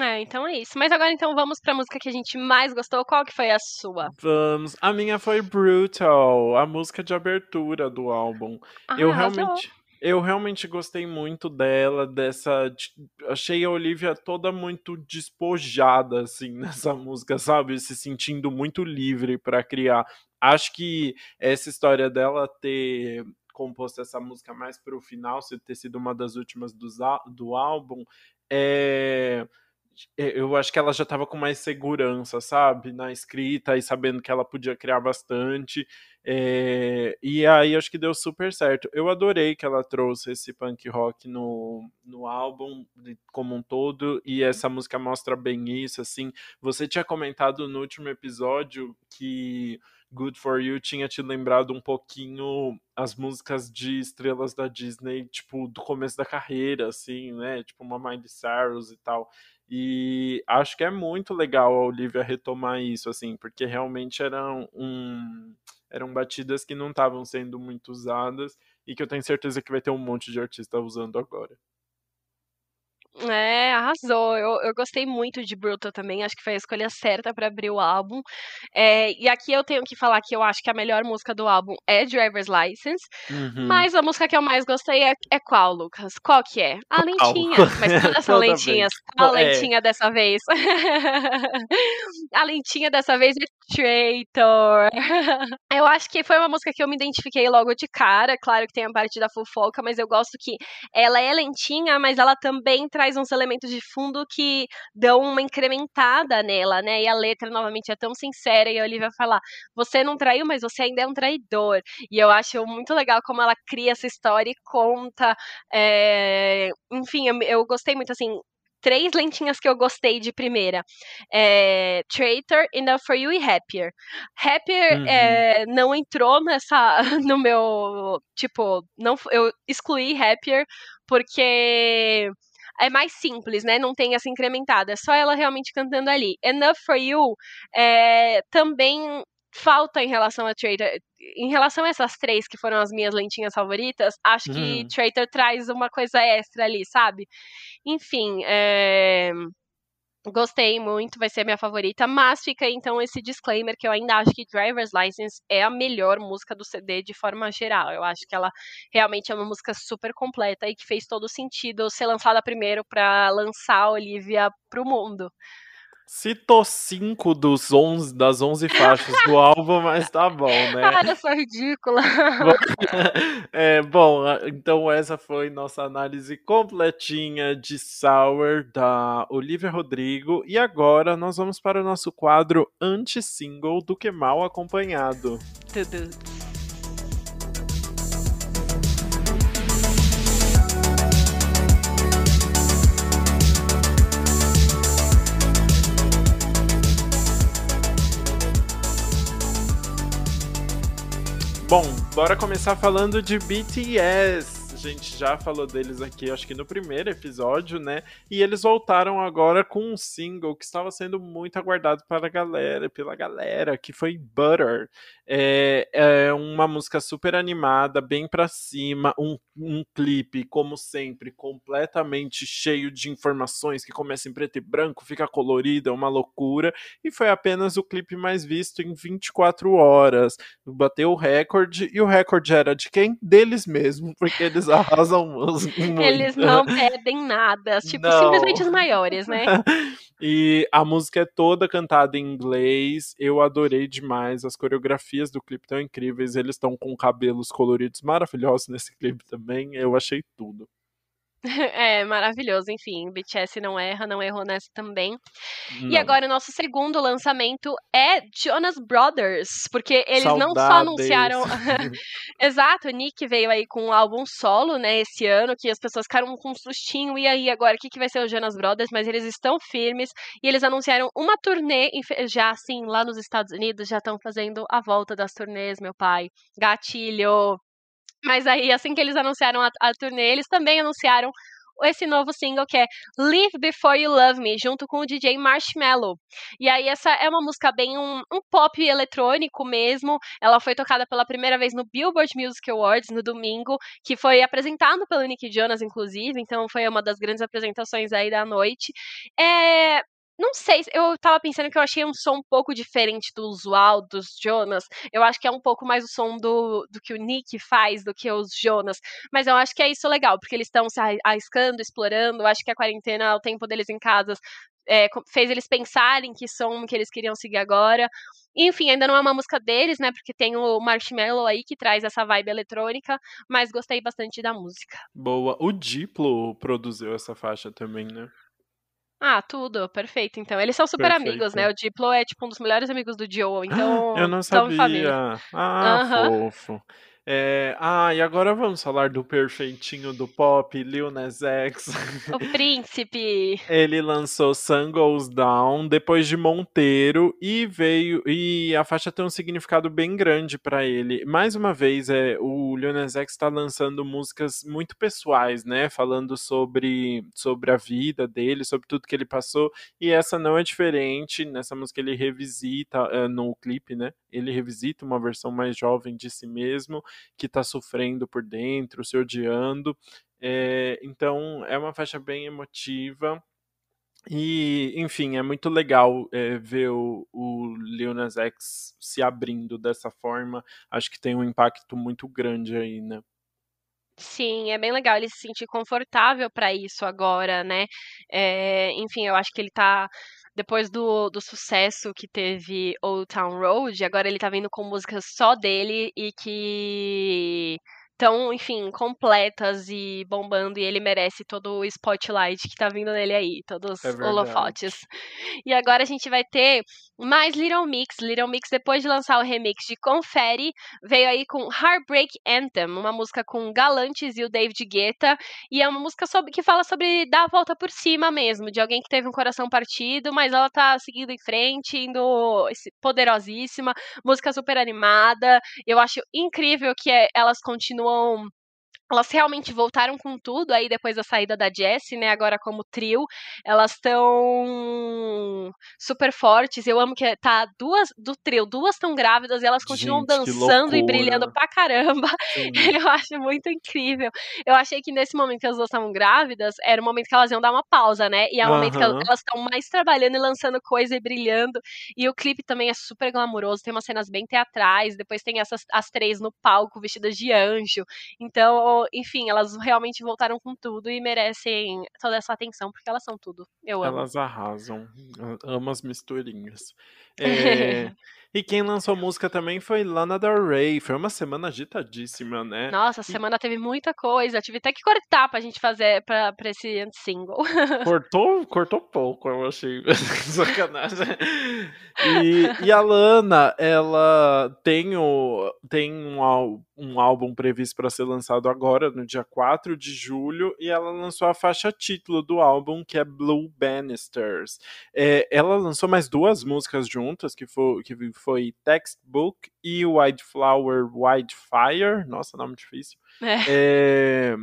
É, então é isso. Mas agora então vamos pra música que a gente mais gostou. Qual que foi a sua? Vamos. A minha foi Brutal, a música de abertura do álbum. Ah, eu realmente eu realmente gostei muito dela, dessa. Achei a Olivia toda muito despojada, assim, nessa música, sabe? Se sentindo muito livre para criar. Acho que essa história dela ter composto essa música mais para o final, ter sido uma das últimas do, do álbum, é eu acho que ela já estava com mais segurança, sabe, na escrita e sabendo que ela podia criar bastante. É, e aí acho que deu super certo. Eu adorei que ela trouxe esse punk rock no, no álbum como um todo, e essa música mostra bem isso. Assim, você tinha comentado no último episódio que Good For You tinha te lembrado um pouquinho as músicas de estrelas da Disney, tipo, do começo da carreira, assim, né? Tipo, uma Miley Cyrus e tal. E acho que é muito legal a Olivia retomar isso, assim, porque realmente eram, um, eram batidas que não estavam sendo muito usadas e que eu tenho certeza que vai ter um monte de artista usando agora. É, arrasou. Eu, eu gostei muito de Brutal também. Acho que foi a escolha certa para abrir o álbum. É, e aqui eu tenho que falar que eu acho que a melhor música do álbum é Driver's License. Uhum. Mas a música que eu mais gostei é, é qual, Lucas? Qual que é? A lentinha. Mas todas são lentinhas. Qual é. lentinha dessa vez? a lentinha dessa vez é Traitor. eu acho que foi uma música que eu me identifiquei logo de cara. Claro que tem a parte da fofoca, mas eu gosto que ela é lentinha, mas ela também traz traz uns elementos de fundo que dão uma incrementada nela, né? E a letra, novamente, é tão sincera e a Olivia fala: você não traiu, mas você ainda é um traidor. E eu acho muito legal como ela cria essa história e conta. É... Enfim, eu, eu gostei muito, assim, três lentinhas que eu gostei de primeira. É, Traitor, Enough For You e Happier. Happier uhum. é, não entrou nessa, no meu, tipo, não, eu excluí Happier porque é mais simples, né? Não tem essa incrementada, é só ela realmente cantando ali. Enough for You é, também falta em relação a Traitor. Em relação a essas três que foram as minhas lentinhas favoritas, acho que uhum. Traitor traz uma coisa extra ali, sabe? Enfim, é... Gostei muito, vai ser a minha favorita, mas fica então esse disclaimer que eu ainda acho que Driver's License é a melhor música do CD de forma geral. Eu acho que ela realmente é uma música super completa e que fez todo sentido ser lançada primeiro para lançar a Olivia pro mundo. Citou cinco dos 11, das 11 faixas do álbum, mas tá bom, né? Olha eu sou ridícula. é, bom, então essa foi nossa análise completinha de Sour da Olivia Rodrigo. E agora nós vamos para o nosso quadro anti-single do que mal acompanhado. Tudo. Bom, bora começar falando de BTS gente já falou deles aqui, acho que no primeiro episódio, né? E eles voltaram agora com um single que estava sendo muito aguardado para a galera, pela galera, que foi Butter. É, é uma música super animada, bem para cima, um, um clipe, como sempre, completamente cheio de informações, que começa em preto e branco, fica colorido, é uma loucura. E foi apenas o clipe mais visto em 24 horas. Bateu o recorde, e o recorde era de quem? Deles mesmo, porque eles arrasam muito. Eles não pedem nada, tipo, não. simplesmente os maiores, né? e a música é toda cantada em inglês, eu adorei demais, as coreografias do clipe estão incríveis, eles estão com cabelos coloridos maravilhosos nesse clipe também, eu achei tudo. É, maravilhoso. Enfim, BTS não erra, não errou nessa também. Não. E agora o nosso segundo lançamento é Jonas Brothers, porque eles Saudades. não só anunciaram. Exato, o Nick veio aí com um álbum solo, né, esse ano, que as pessoas ficaram com um sustinho. E aí, agora, o que, que vai ser o Jonas Brothers? Mas eles estão firmes e eles anunciaram uma turnê já assim, lá nos Estados Unidos, já estão fazendo a volta das turnês, meu pai. Gatilho! Mas aí, assim que eles anunciaram a, a turnê, eles também anunciaram esse novo single que é Live Before You Love Me, junto com o DJ Marshmello. E aí essa é uma música bem um, um, pop eletrônico mesmo. Ela foi tocada pela primeira vez no Billboard Music Awards no domingo, que foi apresentado pelo Nick Jonas, inclusive, então foi uma das grandes apresentações aí da noite. É, não sei, eu tava pensando que eu achei um som um pouco diferente do usual dos Jonas. Eu acho que é um pouco mais o som do, do que o Nick faz do que os Jonas. Mas eu acho que é isso legal, porque eles estão se arriscando, explorando. Eu acho que a quarentena, o tempo deles em casa, é, fez eles pensarem que som que eles queriam seguir agora. Enfim, ainda não é uma música deles, né? Porque tem o Marshmallow aí que traz essa vibe eletrônica, mas gostei bastante da música. Boa. O Diplo produziu essa faixa também, né? Ah, tudo, perfeito. Então, eles são super Perfeito. amigos, né? O Diplo é tipo um dos melhores amigos do Joe, então Eu não sabia. Ah, Aham. fofo. É, ah, e agora vamos falar do perfeitinho do pop, Lil Nas X. O príncipe. Ele lançou Sun Goes Down depois de Monteiro e veio e a faixa tem um significado bem grande pra ele. Mais uma vez, é o Lil Nas X está lançando músicas muito pessoais, né, falando sobre sobre a vida dele, sobre tudo que ele passou, e essa não é diferente. Nessa música ele revisita eh, no clipe, né? Ele revisita uma versão mais jovem de si mesmo que tá sofrendo por dentro, se odiando. É, então é uma faixa bem emotiva. E, enfim, é muito legal é, ver o, o Lil Nas X se abrindo dessa forma. Acho que tem um impacto muito grande aí, né? Sim, é bem legal ele se sentir confortável pra isso agora, né? Eh, enfim, eu acho que ele tá depois do do sucesso que teve Old Town Road, agora ele tá vindo com músicas só dele e que estão, enfim, completas e bombando, e ele merece todo o spotlight que tá vindo nele aí, todos É os holofotes. verdade. E agora a gente vai ter mais Little Mix. Little Mix, depois de lançar o remix de Confere, veio aí com Heartbreak Anthem, uma música com Galantes e o David Guetta, e é uma música sobre, que fala sobre dar a volta por cima mesmo, de alguém que teve um coração partido, mas ela tá seguindo em frente, indo poderosíssima, música super animada. Eu acho incrível que é- elas continuam home elas realmente voltaram com tudo aí depois da saída da Jessie, né? Agora como trio, elas estão super fortes. Eu amo que tá duas do trio, duas estão grávidas e elas continuam Gente, dançando e brilhando pra caramba. Sim. Eu acho muito incrível. Eu achei que nesse momento que as duas estavam grávidas, era o momento que elas iam dar uma pausa, né? E é o momento que elas estão mais trabalhando e lançando coisa e brilhando. E o clipe também é super glamouroso, tem umas cenas bem teatrais, depois tem essas as três no palco vestidas de anjo. Então, enfim, elas realmente voltaram com tudo e merecem toda essa atenção, porque elas são tudo. Eu amo. Elas arrasam. Amo as misturinhas. É, E quem lançou música também foi Lana Del Rey. Foi uma semana agitadíssima, né? Nossa, a E semana teve muita coisa. Tive até que cortar pra gente fazer pra, pra esse single. cortou, cortou pouco, eu achei. Sacanagem. E, e a Lana, ela tem, o, tem um, um álbum previsto para ser lançado agora, no dia 4 de julho, e ela lançou a faixa título do álbum, que é Blue Bannisters. É, ela lançou mais duas músicas juntas, que foi, que foi Textbook e White Flower, White Fire. Nossa, nome difícil. É. É,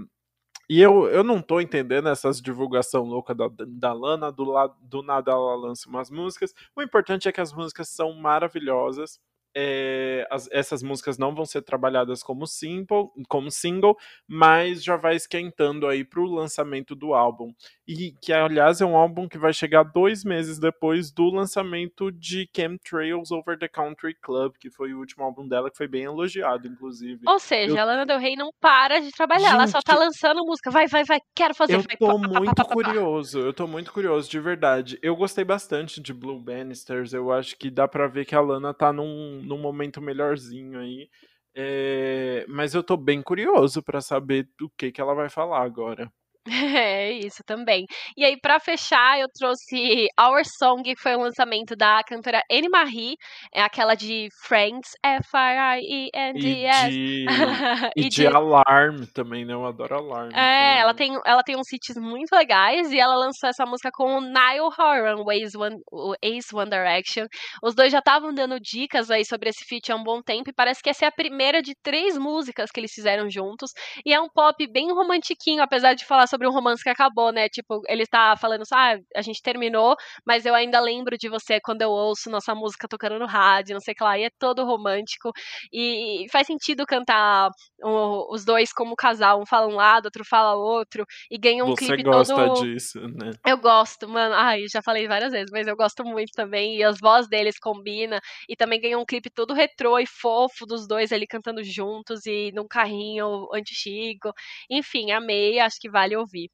e eu, eu não tô entendendo essas divulgação louca da, da Lana, do, la- do nada ela lança umas músicas. O importante é que as músicas são maravilhosas. É, as- essas músicas não vão ser trabalhadas como single, como single, mas já vai esquentando aí pro lançamento do álbum. E que, aliás, é um álbum que vai chegar dois meses depois do lançamento de Chemtrails Over the Country Club, que foi o último álbum dela, que foi bem elogiado, inclusive. Ou seja, Eu- a Lana Del Rey não para de trabalhar, ela só tá Gente, lançando música. Vai, vai, vai, quero fazer. Eu vai, tô pá, muito pá, pá, curioso, eu tô muito curioso, de verdade. Eu gostei bastante de Blue Bannisters, eu acho que dá pra ver que a Lana tá num, num momento melhorzinho aí. É, mas eu tô bem curioso pra saber do que, que ela vai falar agora. É, isso também. E aí, pra fechar, eu trouxe Our Song, que foi um lançamento da cantora Anne Marie, é aquela de Friends, E F-R-I-E-N-D-S. de, E e de Alarm também, né? Eu adoro Alarm. É, ela também. tem, ela tem uns hits muito legais e ela lançou essa música com o Niall Horan, o Ace One, o Ace One Direction. Os dois já estavam dando dicas aí sobre esse feat há um bom tempo e parece que essa é a primeira de três músicas que eles fizeram juntos. E é um pop bem romantiquinho, apesar de falar sobre um romance que acabou, né? Tipo, ele tá falando assim, ah, a gente terminou, mas eu ainda lembro de você quando eu ouço nossa música tocando no rádio, não sei o que lá. E é todo romântico. E faz sentido cantar o- os dois como casal, um fala um lado, outro fala outro, e ganha um Você clipe gosta todo. disso, né? Eu gosto, mano. Ai, já falei várias vezes, mas eu gosto muito também. E as vozes deles combinam. E também ganha um clipe todo retrô e fofo dos dois ali cantando juntos e num carrinho antigo. Enfim, amei, acho que vale ouvir.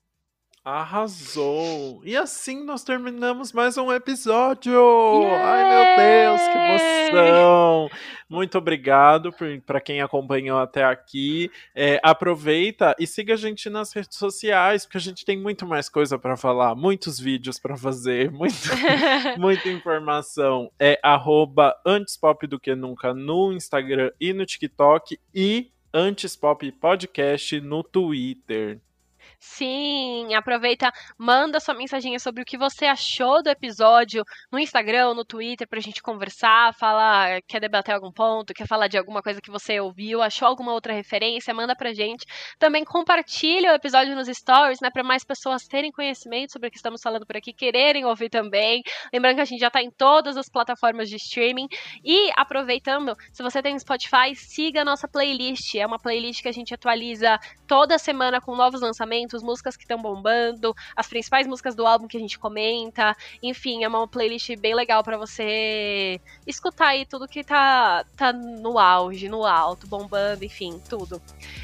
Arrasou! E assim nós terminamos mais um episódio! Yeah! Ai meu Deus, que emoção! Muito obrigado para quem acompanhou até aqui. É, aproveita e siga a gente nas redes sociais, porque a gente tem muito mais coisa para falar, muitos vídeos para fazer, muito, muita informação. É arroba antes pop do que nunca no Instagram e no TikTok e Antes Pop Podcast no Twitter. Sim, aproveita, manda sua mensagem sobre o que você achou do episódio no Instagram, no Twitter, pra gente conversar, falar, quer debater algum ponto, quer falar de alguma coisa que você ouviu, achou alguma outra referência, manda pra gente. Também compartilha o episódio nos stories, né, pra mais pessoas terem conhecimento sobre o que estamos falando por aqui, quererem ouvir também. Lembrando que a gente já tá em todas as plataformas de streaming. E aproveitando, se você tem Spotify, siga a nossa playlist. É uma playlist que a gente atualiza toda semana com novos lançamentos lançamentos, músicas que estão bombando, as principais músicas do álbum que a gente comenta. Enfim, é uma playlist bem legal para você escutar aí tudo que tá, tá no auge, no alto, bombando, enfim, tudo.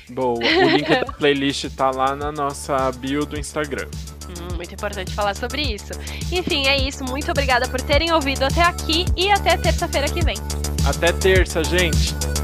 Boa. O link da playlist tá lá na nossa bio do Instagram. Hum, muito importante falar sobre isso. Enfim, é isso. Muito obrigada por terem ouvido até aqui e até terça-feira que vem. Até terça, gente!